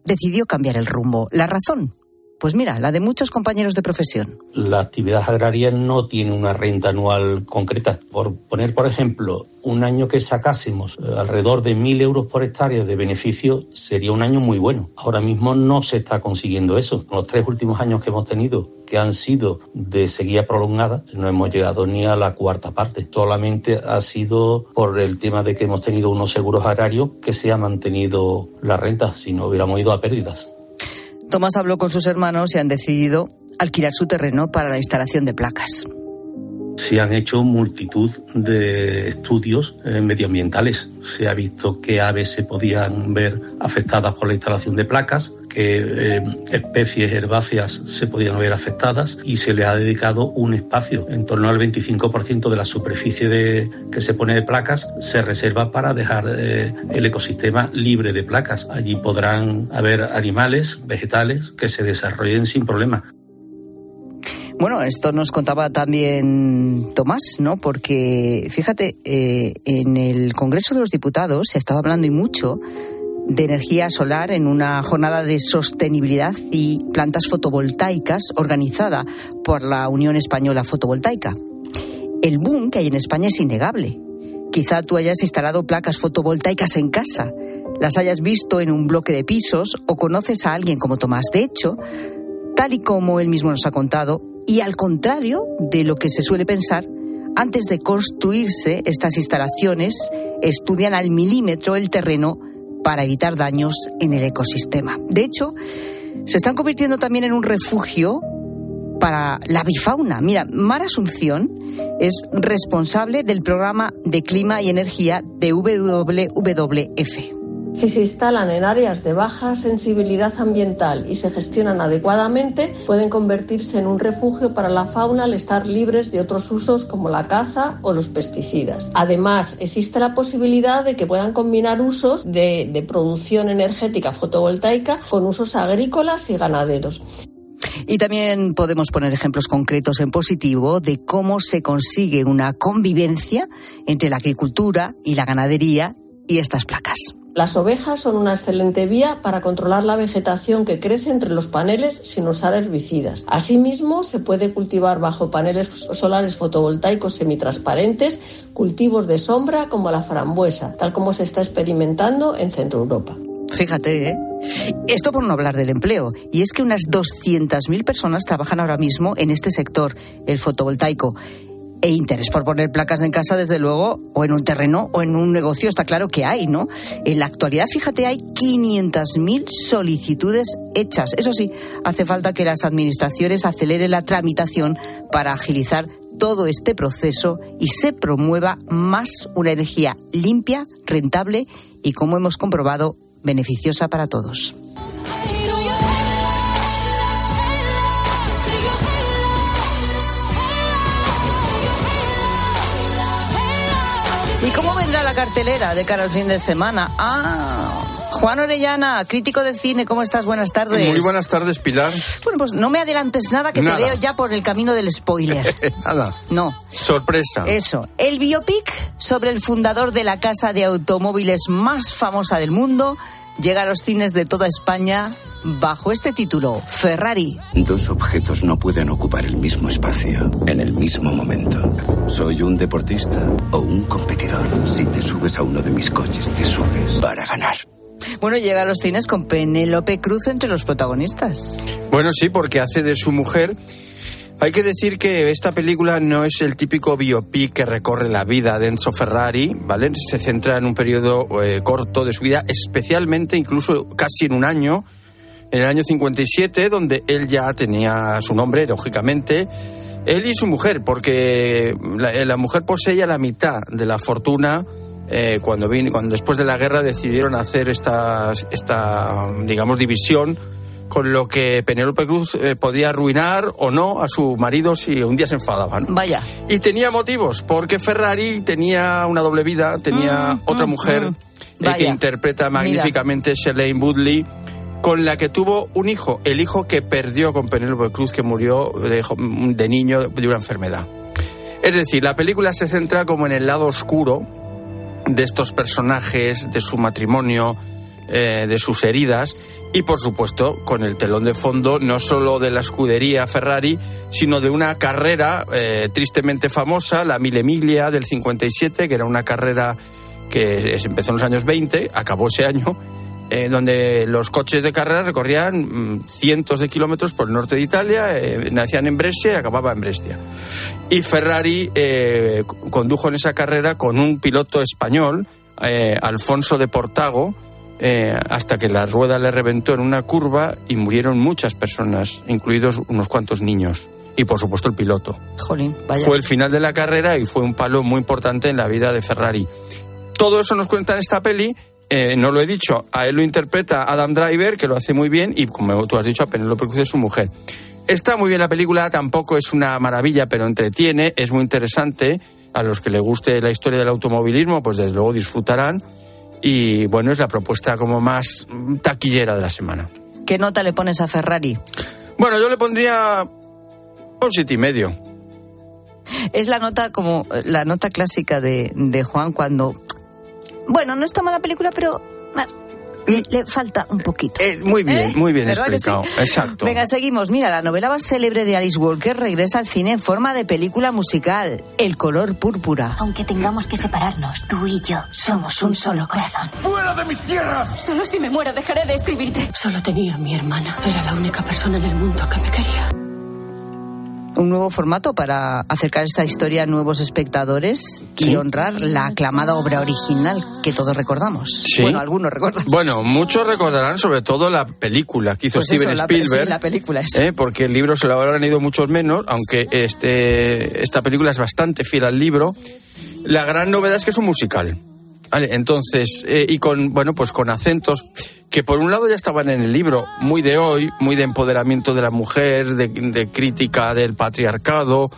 decidió cambiar el rumbo. ¿La razón? Pues mira, la de muchos compañeros de profesión. La actividad agraria no tiene una renta anual concreta. Por poner, por ejemplo, un año que sacásemos eh, alrededor de mil euros por hectárea de beneficio sería un año muy bueno. Ahora mismo no se está consiguiendo eso. Los tres últimos años que hemos tenido, que han sido de sequía prolongada, no hemos llegado ni a la cuarta parte. Solamente ha sido por el tema de que hemos tenido unos seguros agrarios que se ha mantenido la renta, si no hubiéramos ido a pérdidas. Tomás habló con sus hermanos y han decidido alquilar su terreno para la instalación de placas. Se han hecho multitud de estudios eh, medioambientales. Se ha visto que aves se podían ver afectadas por la instalación de placas, que eh, especies herbáceas se podían ver afectadas y se le ha dedicado un espacio. En torno al 25% de la superficie de, que se pone de placas se reserva para dejar eh, el ecosistema libre de placas. Allí podrán haber animales, vegetales que se desarrollen sin problema. Bueno, esto nos contaba también Tomás, ¿no? Porque, fíjate, eh, en el Congreso de los Diputados se ha estado hablando y mucho de energía solar en una jornada de sostenibilidad y plantas fotovoltaicas organizada por la Unión Española Fotovoltaica. El boom que hay en España es innegable. Quizá tú hayas instalado placas fotovoltaicas en casa, las hayas visto en un bloque de pisos o conoces a alguien como Tomás. De hecho, tal y como él mismo nos ha contado, y al contrario de lo que se suele pensar, antes de construirse estas instalaciones, estudian al milímetro el terreno para evitar daños en el ecosistema. De hecho, se están convirtiendo también en un refugio para la bifauna. Mira, Mar Asunción es responsable del programa de clima y energía de WWF. Si se instalan en áreas de baja sensibilidad ambiental y se gestionan adecuadamente, pueden convertirse en un refugio para la fauna al estar libres de otros usos como la caza o los pesticidas. Además, existe la posibilidad de que puedan combinar usos de, producción energética fotovoltaica con usos agrícolas y ganaderos. Y también podemos poner ejemplos concretos en positivo de cómo se consigue una convivencia entre la agricultura y la ganadería y estas placas. Las ovejas son una excelente vía para controlar la vegetación que crece entre los paneles sin usar herbicidas. Asimismo, se puede cultivar bajo paneles solares fotovoltaicos semitransparentes cultivos de sombra como la frambuesa, tal como se está experimentando en Centro Europa. Fíjate, ¿eh? Esto por no hablar del empleo. Y es que unas 200.000 personas trabajan ahora mismo en este sector, el fotovoltaico e interés por poner placas en casa, desde luego, o en un terreno o en un negocio, está claro que hay, ¿no? En la actualidad, fíjate, hay 500.000 solicitudes hechas. Eso sí, hace falta que las administraciones aceleren la tramitación para agilizar todo este proceso y se promueva más una energía limpia, rentable y, como hemos comprobado, beneficiosa para todos. ¿Y cómo vendrá la cartelera de cara al fin de semana? Ah, Juan Orellana, crítico de cine, ¿cómo estás? Buenas tardes. Muy buenas tardes, Pilar. Bueno, pues no me adelantes nada que te veo ya por el camino del spoiler. nada. No. Sorpresa. Eso. El biopic sobre el fundador de la casa de automóviles más famosa del mundo llega a los cines de toda España bajo este título, Ferrari. Dos objetos no pueden ocupar el mismo espacio en el mismo momento. Soy un deportista o un competidor. Si te subes a uno de mis coches, te subes para ganar. Bueno, llega a los cines con Penélope Cruz entre los protagonistas. Bueno, sí, porque hace de su mujer hay que decir que esta película no es el típico biopic que recorre la vida de Enzo Ferrari, ¿vale? Se centra en un periodo eh, corto de su vida, especialmente incluso casi en un año, en el año 57, donde él ya tenía su nombre, lógicamente, él y su mujer, porque la, la mujer poseía la mitad de la fortuna eh, cuando, vino, cuando después de la guerra decidieron hacer esta, esta digamos, división con lo que Penélope Cruz eh, podía arruinar o no a su marido si un día se enfadaban. Vaya. Y tenía motivos, porque Ferrari tenía una doble vida, tenía Mm, otra mm, mujer mm. eh, que interpreta magníficamente Shirley Woodley, con la que tuvo un hijo, el hijo que perdió con Penélope Cruz, que murió de niño de una enfermedad. Es decir, la película se centra como en el lado oscuro de estos personajes, de su matrimonio, eh, de sus heridas y por supuesto con el telón de fondo no solo de la escudería Ferrari, sino de una carrera eh, tristemente famosa, la Mille Miglia del 57, que era una carrera que es- empezó en los años 20, acabó ese año, eh, donde los coches de carrera recorrían mm, cientos de kilómetros por el norte de Italia, eh, nacían en Brescia y acababa en Brescia. Y Ferrari eh, condujo en esa carrera con un piloto español, Alfonso de Portago, eh, hasta que la rueda le reventó en una curva y murieron muchas personas, incluidos unos cuantos niños. y por supuesto el piloto. Jolín, vaya. Fue el final de la carrera y fue un palo muy importante en la vida de Ferrari. Todo eso nos cuenta en esta peli. eh, no lo he dicho, a él lo interpreta Adam Driver, que lo hace muy bien, y como tú has dicho, a Penélope Cruz es su mujer. Está muy bien la película, tampoco es una maravilla, pero entretiene, es muy interesante. A los que les guste la historia del automovilismo, pues desde luego disfrutarán. Y bueno, es la propuesta como más taquillera de la semana. ¿Qué nota le pones a Ferrari? Bueno, yo le pondría un siete y medio. Es la nota como la nota clásica de, de Juan cuando. Bueno, no está mala película, pero ah, le, le falta un poquito. muy bien, ¿Eh? muy bien ¿Verdad que explicado. sí? Exacto. Venga, seguimos. Mira, la novela más célebre de Alice Walker regresa al cine en forma de película musical, El color púrpura. Aunque tengamos que separarnos, tú y yo somos un solo corazón. ¡Fuera de mis tierras! Solo si me muero dejaré de escribirte. Solo tenía a mi hermana. Era la única persona en el mundo que me quería. Un nuevo formato para acercar esta historia a nuevos espectadores y honrar la aclamada obra original que todos recordamos. Sí. Bueno, algunos recuerdan. Bueno, muchos recordarán sobre todo la película que hizo Pues Steven eso, la pe- Spielberg. sí, la película. ¿eh? porque el libro se lo habrán leído muchos menos, aunque este, esta película es bastante fiel al libro. La gran novedad es que es un musical. ¿vale? Entonces, eh, y con, bueno, pues con acentos que por un lado ya estaban en el libro, muy de hoy, muy de empoderamiento de la mujer, de, de crítica del patriarcado,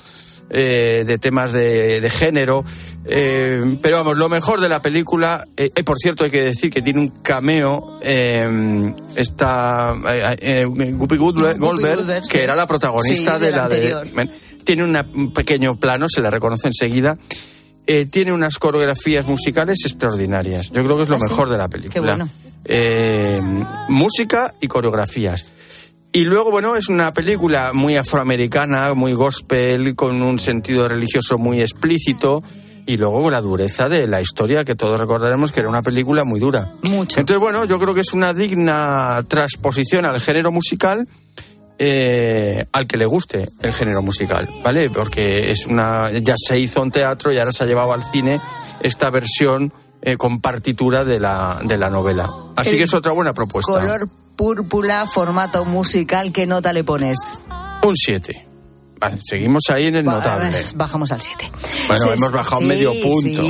eh, de temas de, de género. Eh, pero vamos, lo mejor de la película, eh, eh, por cierto, hay que decir que tiene un cameo, eh, esta eh, Whoopi Goldberg, que era la protagonista Sí, de la anterior. de. Tiene una- un pequeño plano, se la reconoce enseguida. Eh, tiene unas coreografías musicales extraordinarias. Yo creo que es lo ¿Ah, sí? mejor de la película. Qué bueno. Eh, música y coreografías. Y luego, bueno, es una película muy afroamericana, muy gospel, con un sentido religioso muy explícito. Y luego la dureza de la historia, que todos recordaremos que era una película muy dura. Mucho. Entonces, bueno, yo creo que es una digna transposición al género musical eh, al que le guste el género musical, ¿vale? Porque es una ya se hizo en teatro y ahora se ha llevado al cine esta versión eh, con partitura de la, de la novela. Así El que es otra buena propuesta. Color púrpura, formato musical, ¿qué nota le pones? Un 7. Vale, seguimos ahí en el Ba- notable. ves, Bajamos al 7. Bueno, hemos bajado medio punto.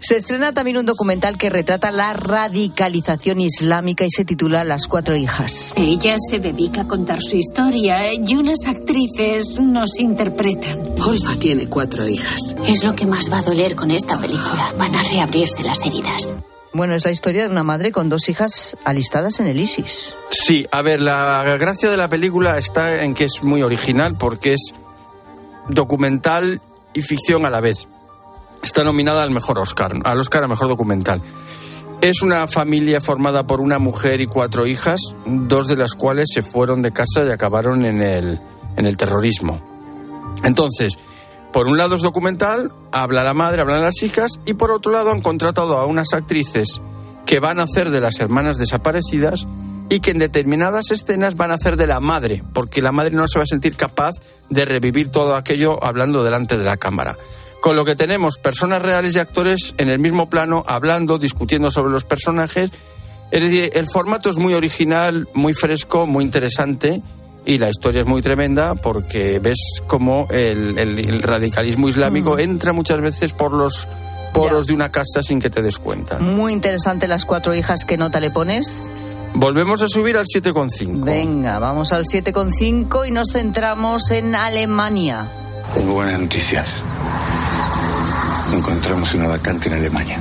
Se estrena también un documental que retrata la radicalización islámica y se titula Las cuatro hijas. Ella se dedica a contar su historia y unas actrices nos interpretan. Olfa tiene cuatro hijas. Es lo que más va a doler con esta película. Van a reabrirse las heridas. Bueno, es la historia de una madre con dos hijas alistadas en el ISIS. Sí, a ver, la gracia de la película está en que es muy original porque es documental y ficción a la vez. Está nominada al mejor Oscar, al Oscar a mejor documental. Es una familia formada por una mujer y cuatro hijas, dos de las cuales se fueron de casa y acabaron en el, en el terrorismo. Entonces, por un lado es documental, habla la madre, hablan las hijas, y por otro lado han contratado a unas actrices que van a hacer de las hermanas desaparecidas y que en determinadas escenas van a hacer de la madre, porque la madre no se va a sentir capaz de revivir todo aquello hablando delante de la cámara. Con lo que tenemos personas reales y actores en el mismo plano, hablando, discutiendo sobre los personajes. Es decir, el formato es muy original, muy fresco, muy interesante y la historia es muy tremenda porque ves cómo el, el- el radicalismo islámico entra muchas veces por los poros de una casa sin que te des cuenta. Muy interesante las cuatro hijas, ¿qué nota le pones? Volvemos a subir al 7,5. Venga, vamos al 7,5 y nos centramos en Alemania. Tengo buenas noticias. Encontramos una vacante en Alemania.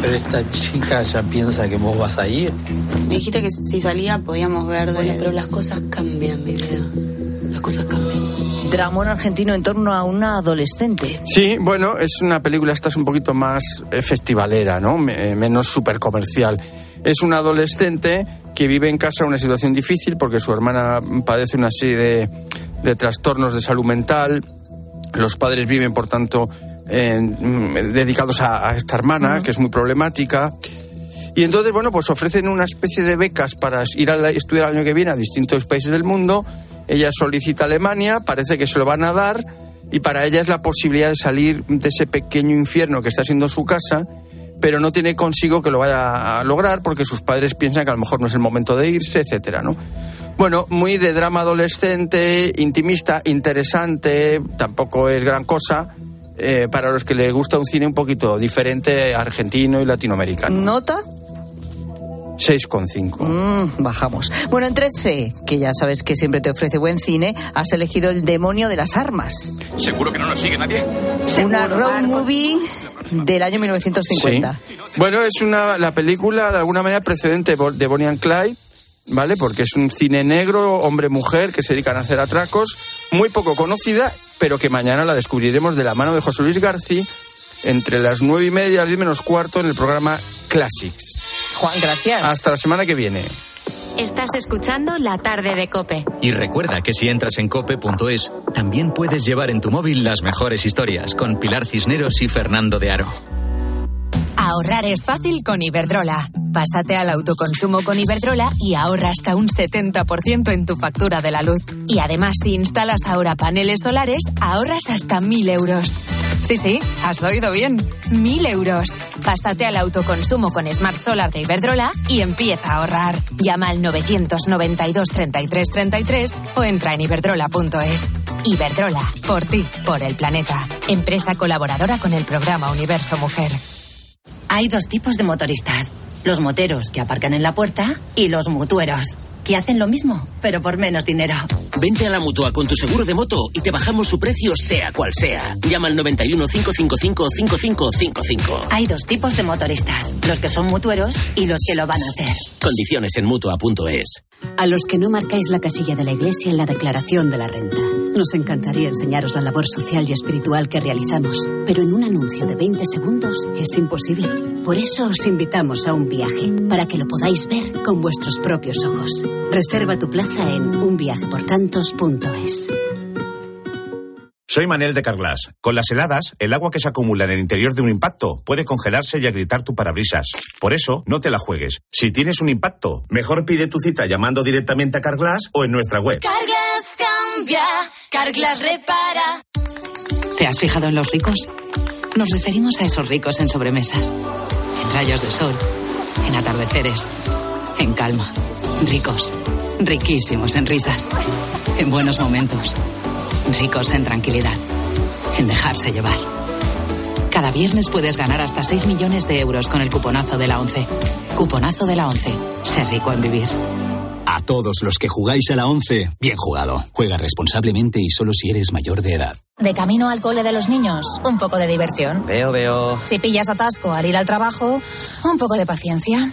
Pero esta chica ya piensa que vos vas a ir. Me dijiste que si salía podíamos ver de... Bueno, pero las cosas cambian, mi vida. Las cosas cambian. Dramón argentino en torno a una adolescente. Sí, bueno, es una película, esta es un poquito más eh, festivalera, ¿no? Eh, menos super comercial. Es una adolescente que vive en casa una situación difícil porque su hermana padece una serie de, de trastornos de salud mental. Los padres viven, por tanto, mm, dedicados a, a esta hermana, que es muy problemática. Y entonces, bueno, pues ofrecen una especie de becas para ir a la- estudiar el año que viene a distintos países del mundo. Ella solicita Alemania, parece que se lo van a dar, y para ella es la posibilidad de salir de ese pequeño infierno que está siendo su casa, pero no tiene consigo que lo vaya a lograr porque sus padres piensan que a lo mejor no es el momento de irse, etcétera, ¿no? Bueno, muy de drama adolescente, intimista, interesante, tampoco es gran cosa. Eh, para los que les gusta un cine un poquito diferente, argentino y latinoamericano. ¿Nota? 6,5. Mm, bajamos. Bueno, en 13, que ya sabes que siempre te ofrece buen cine, has elegido El demonio de las armas. ¿Seguro que no nos sigue nadie? Una road movie del año 1950. Sí. Bueno, es una la película de alguna manera precedente de Bonnie and Clyde, ¿vale? Porque es un cine negro, hombre-mujer, que se dedican a hacer atracos, muy poco conocida, pero que mañana la descubriremos de la mano de José Luis García entre las nueve y media y las diez menos cuarto en el programa Classics. Juan, gracias. Hasta la semana que viene. Estás escuchando La tarde de Cope. Y recuerda que si entras en cope.es, también puedes llevar en tu móvil las mejores historias con Pilar Cisneros y Fernando de Aro. Ahorrar es fácil con Iberdrola. Pásate al autoconsumo con Iberdrola y ahorra hasta un 70% en tu factura de la luz. Y además, si instalas ahora paneles solares, ahorras hasta 1.000 euros. Sí, sí, has oído bien. 1.000 euros. Pásate al autoconsumo con Smart Solar de Iberdrola y empieza a ahorrar. Llama al 992 33 33 o entra en iberdrola.es. Iberdrola, por ti, por el planeta. Empresa colaboradora con el programa Universo Mujer. Hay dos tipos de motoristas. Los moteros que aparcan en la puerta y los mutueros, que hacen lo mismo, pero por menos dinero. Vente a la mutua con tu seguro de moto y te bajamos su precio, sea cual sea. Llama al 91 555 5555. Hay dos tipos de motoristas, los que son mutueros y los que lo van a ser. Condiciones en mutua.es. A los que no marcáis la casilla de la iglesia en la declaración de la renta. Nos encantaría enseñaros la labor social y espiritual que realizamos, pero en un anuncio de 20 segundos es imposible. Por eso os invitamos a un viaje, para que lo podáis ver con vuestros propios ojos. Reserva tu plaza en unviajeportantos.es. Soy Manel de Carglass. Con las heladas, el agua que se acumula en el interior de un impacto puede congelarse y agrietar tu parabrisas. Por eso, no te la juegues. Si tienes un impacto, mejor pide tu cita llamando directamente a Carglass o en nuestra web. Carglass cambia, Carglass repara. ¿Te has fijado en los ricos? Nos referimos a esos ricos en sobremesas, en rayos de sol, en atardeceres, en calma. Ricos, riquísimos en risas, en buenos momentos, ricos en tranquilidad, en dejarse llevar. Cada viernes puedes ganar hasta 6 millones de euros con el cuponazo de la 11. Cuponazo de la 11. Ser rico en vivir. A todos los que jugáis a la 11, bien jugado. Juega responsablemente y solo si eres mayor de edad. De camino al cole de los niños, un poco de diversión. Veo, veo. Si pillas atasco al ir al trabajo, un poco de paciencia.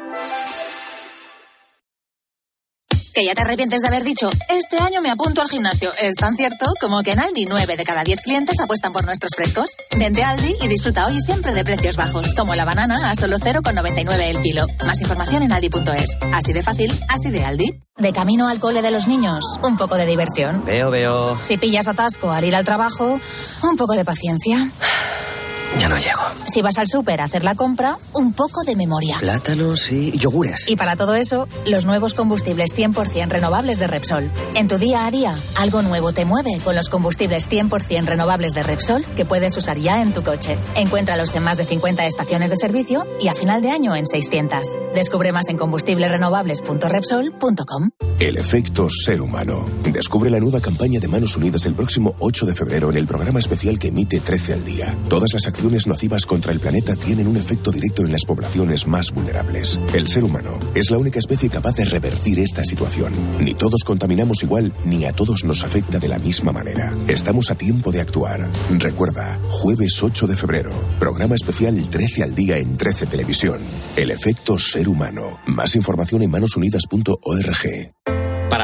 Que ya te arrepientes de haber dicho, este año me apunto al gimnasio. Es tan cierto como que en Aldi 9 de cada 10 clientes apuestan por nuestros frescos. Vente a Aldi y disfruta hoy y siempre de precios bajos, como la banana a solo 0,99 el kilo. Más información en aldi.es. Así de fácil, así de Aldi. De camino al cole de los niños, un poco de diversión. Veo, veo. Si pillas atasco al ir al trabajo, un poco de paciencia. Ya no llego. Si vas al súper a hacer la compra, un poco de memoria. Plátanos y yogures. Y para todo eso, los nuevos combustibles 100% renovables de Repsol. En tu día a día, algo nuevo te mueve con los combustibles 100% renovables de Repsol que puedes usar ya en tu coche. Encuéntralos en más de 50 estaciones de servicio y a final de año en 600. Descubre más en combustiblesrenovables.repsol.com. El efecto ser humano. Descubre la nueva campaña de Manos Unidas el próximo 8 de febrero en el programa especial que emite 13 al día. Todas las acciones nocivas contra el planeta tienen un efecto directo en las poblaciones más vulnerables. El ser humano es la única especie capaz de revertir esta situación. Ni todos contaminamos igual, ni a todos nos afecta de la misma manera. Estamos a tiempo de actuar. Recuerda, jueves 8 de febrero, programa especial 13 al día en 13 Televisión. El efecto ser humano. Más información en manosunidas.org.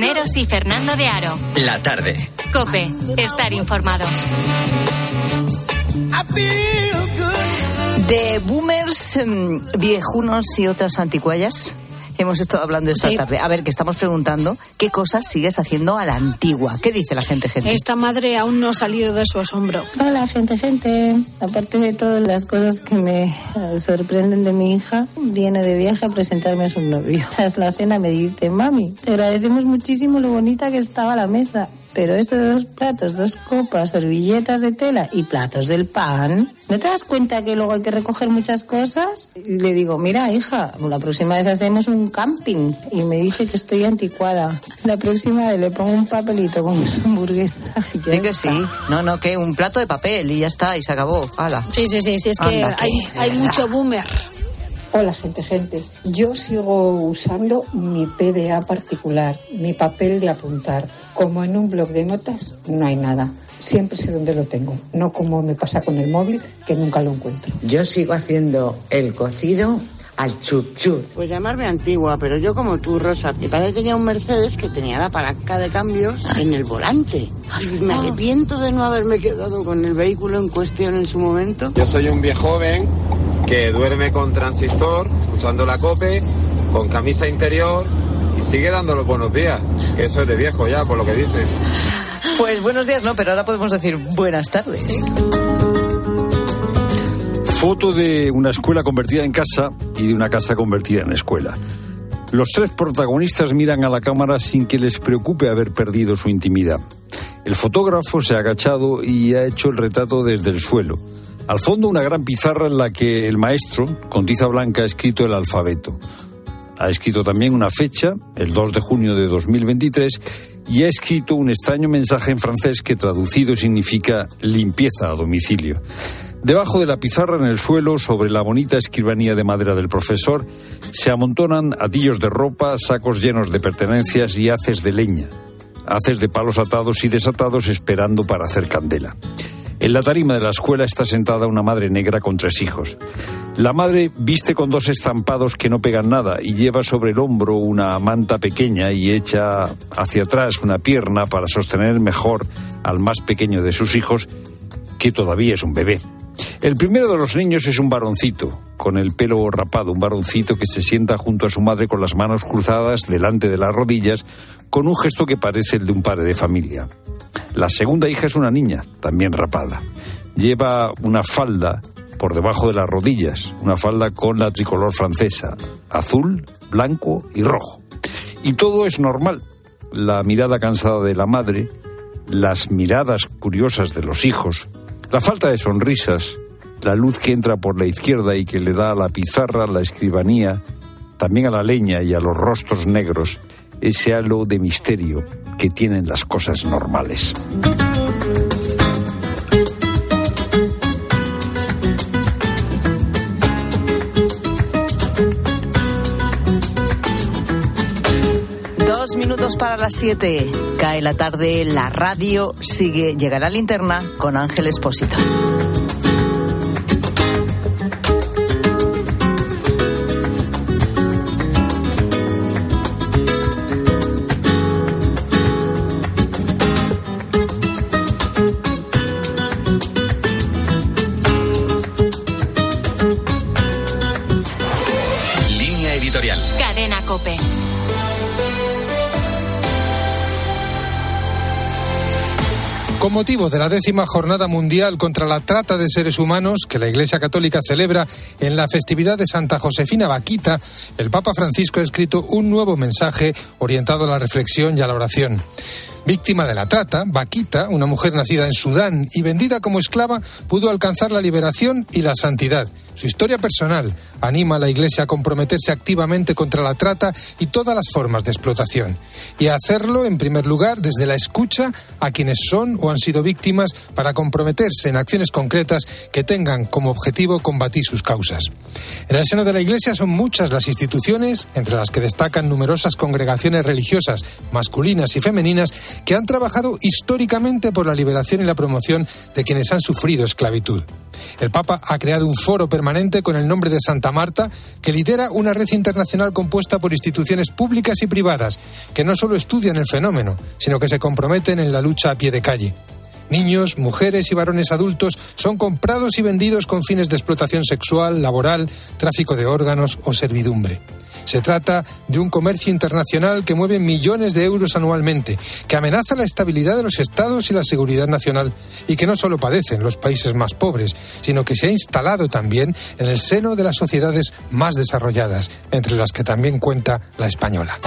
Cisneros y Fernando de Aro. La tarde. Cope, estar informado. De boomers, em, viejunos y otras anticuallas. Hemos estado hablando esta Sí. tarde. A ver, que estamos preguntando qué cosas sigues haciendo a la antigua. ¿Qué dice la gente, gente? Esta madre aún no ha salido de su asombro. Hola, gente, gente. Aparte de todas las cosas que me sorprenden de mi hija, viene de viaje a presentarme a su novio. Tras la cena me dice, mami, te agradecemos muchísimo lo bonita que estaba la mesa, pero esos dos platos, dos copas, servilletas de tela y platos del pan, ¿no te das cuenta que luego hay que recoger muchas cosas? Y le digo, mira, hija, la próxima vez hacemos un camping. Y me dice que estoy anticuada. La próxima vez le pongo un papelito con una hamburguesa. y ya Di que está. sí. No, no, que un plato de papel y ya está, y se acabó. Hala. Sí, sí, sí, sí, es que Anda, que- hay, hay mucho boomer. Hola gente, gente. Yo sigo usando mi PDA particular, mi papel de apuntar. Como en un blog de notas, no hay nada. Siempre sé dónde lo tengo. No como me pasa con el móvil, que nunca lo encuentro. Yo sigo haciendo el cocido al chup chup. Pues llamarme antigua, pero yo como tú, Rosa. Mi padre tenía un Mercedes que tenía la palanca de cambios en el volante. Y me arrepiento de no haberme quedado con el vehículo en cuestión en su momento. Yo soy un viejo joven que duerme con transistor, escuchando la cope, con camisa interior y sigue dando los buenos días. Que eso es de viejo ya, por lo que dice. Pues buenos días, no, pero ahora podemos decir buenas tardes. Foto de una escuela convertida en casa y de una casa convertida en escuela. Los tres protagonistas miran a la cámara sin que les preocupe haber perdido su intimidad. El fotógrafo se ha agachado y ha hecho el retrato desde el suelo. Al fondo una gran pizarra en la que el maestro, con tiza blanca, ha escrito el alfabeto. Ha escrito también una fecha, el 2 de junio de 2023, y ha escrito un extraño mensaje en francés que traducido significa limpieza a domicilio. Debajo de la pizarra en el suelo, sobre la bonita escribanía de madera del profesor, se amontonan atillos de ropa, sacos llenos de pertenencias y haces de leña, haces de palos atados y desatados esperando para hacer candela. En la tarima de la escuela está sentada una madre negra con tres hijos. La madre viste con dos estampados que no pegan nada y lleva sobre el hombro una manta pequeña y echa hacia atrás una pierna para sostener mejor al más pequeño de sus hijos, que todavía es un bebé. El primero de los niños es un varoncito, con el pelo rapado, un varoncito que se sienta junto a su madre con las manos cruzadas delante de las rodillas, con un gesto que parece el de un padre de familia. La segunda hija es una niña, también rapada. Lleva una falda por debajo de las rodillas, una falda con la tricolor francesa, azul, blanco y rojo. Y todo es normal. La mirada cansada de la madre, las miradas curiosas de los hijos, la falta de sonrisas, la luz que entra por la izquierda y que le da a la pizarra, la escribanía, también a la leña y a los rostros negros, ese halo de misterio que tienen las cosas normales. Dos minutos para las siete. Cae la tarde, la radio sigue. Llegará linterna con Ángel Espósito. Motivo de la décima jornada mundial contra la trata de seres humanos que la Iglesia Católica celebra en la festividad de Santa Josefina Vaquita, el Papa Francisco ha escrito un nuevo mensaje orientado a la reflexión y a la oración. Víctima de la trata, Vaquita, una mujer nacida en Sudán y vendida como esclava, pudo alcanzar la liberación y la santidad. Su historia personal anima a la Iglesia a comprometerse activamente contra la trata y todas las formas de explotación. Y a hacerlo, en primer lugar, desde la escucha a quienes son o han sido víctimas para comprometerse en acciones concretas que tengan como objetivo combatir sus causas. En el seno de la Iglesia son muchas las instituciones, entre las que destacan numerosas congregaciones religiosas masculinas y femeninas, que han trabajado históricamente por la liberación y la promoción de quienes han sufrido esclavitud. El Papa ha creado un foro permanente con el nombre de Santa Marta que lidera una red internacional compuesta por instituciones públicas y privadas que no solo estudian el fenómeno, sino que se comprometen en la lucha a pie de calle. Niños, mujeres y varones adultos son comprados y vendidos con fines de explotación sexual, laboral, tráfico de órganos o servidumbre. Se trata de un comercio internacional que mueve millones de euros anualmente, que amenaza la estabilidad de los estados y la seguridad nacional, y que no solo padecen los países más pobres, sino que se ha instalado también en el seno de las sociedades más desarrolladas, entre las que también cuenta la española.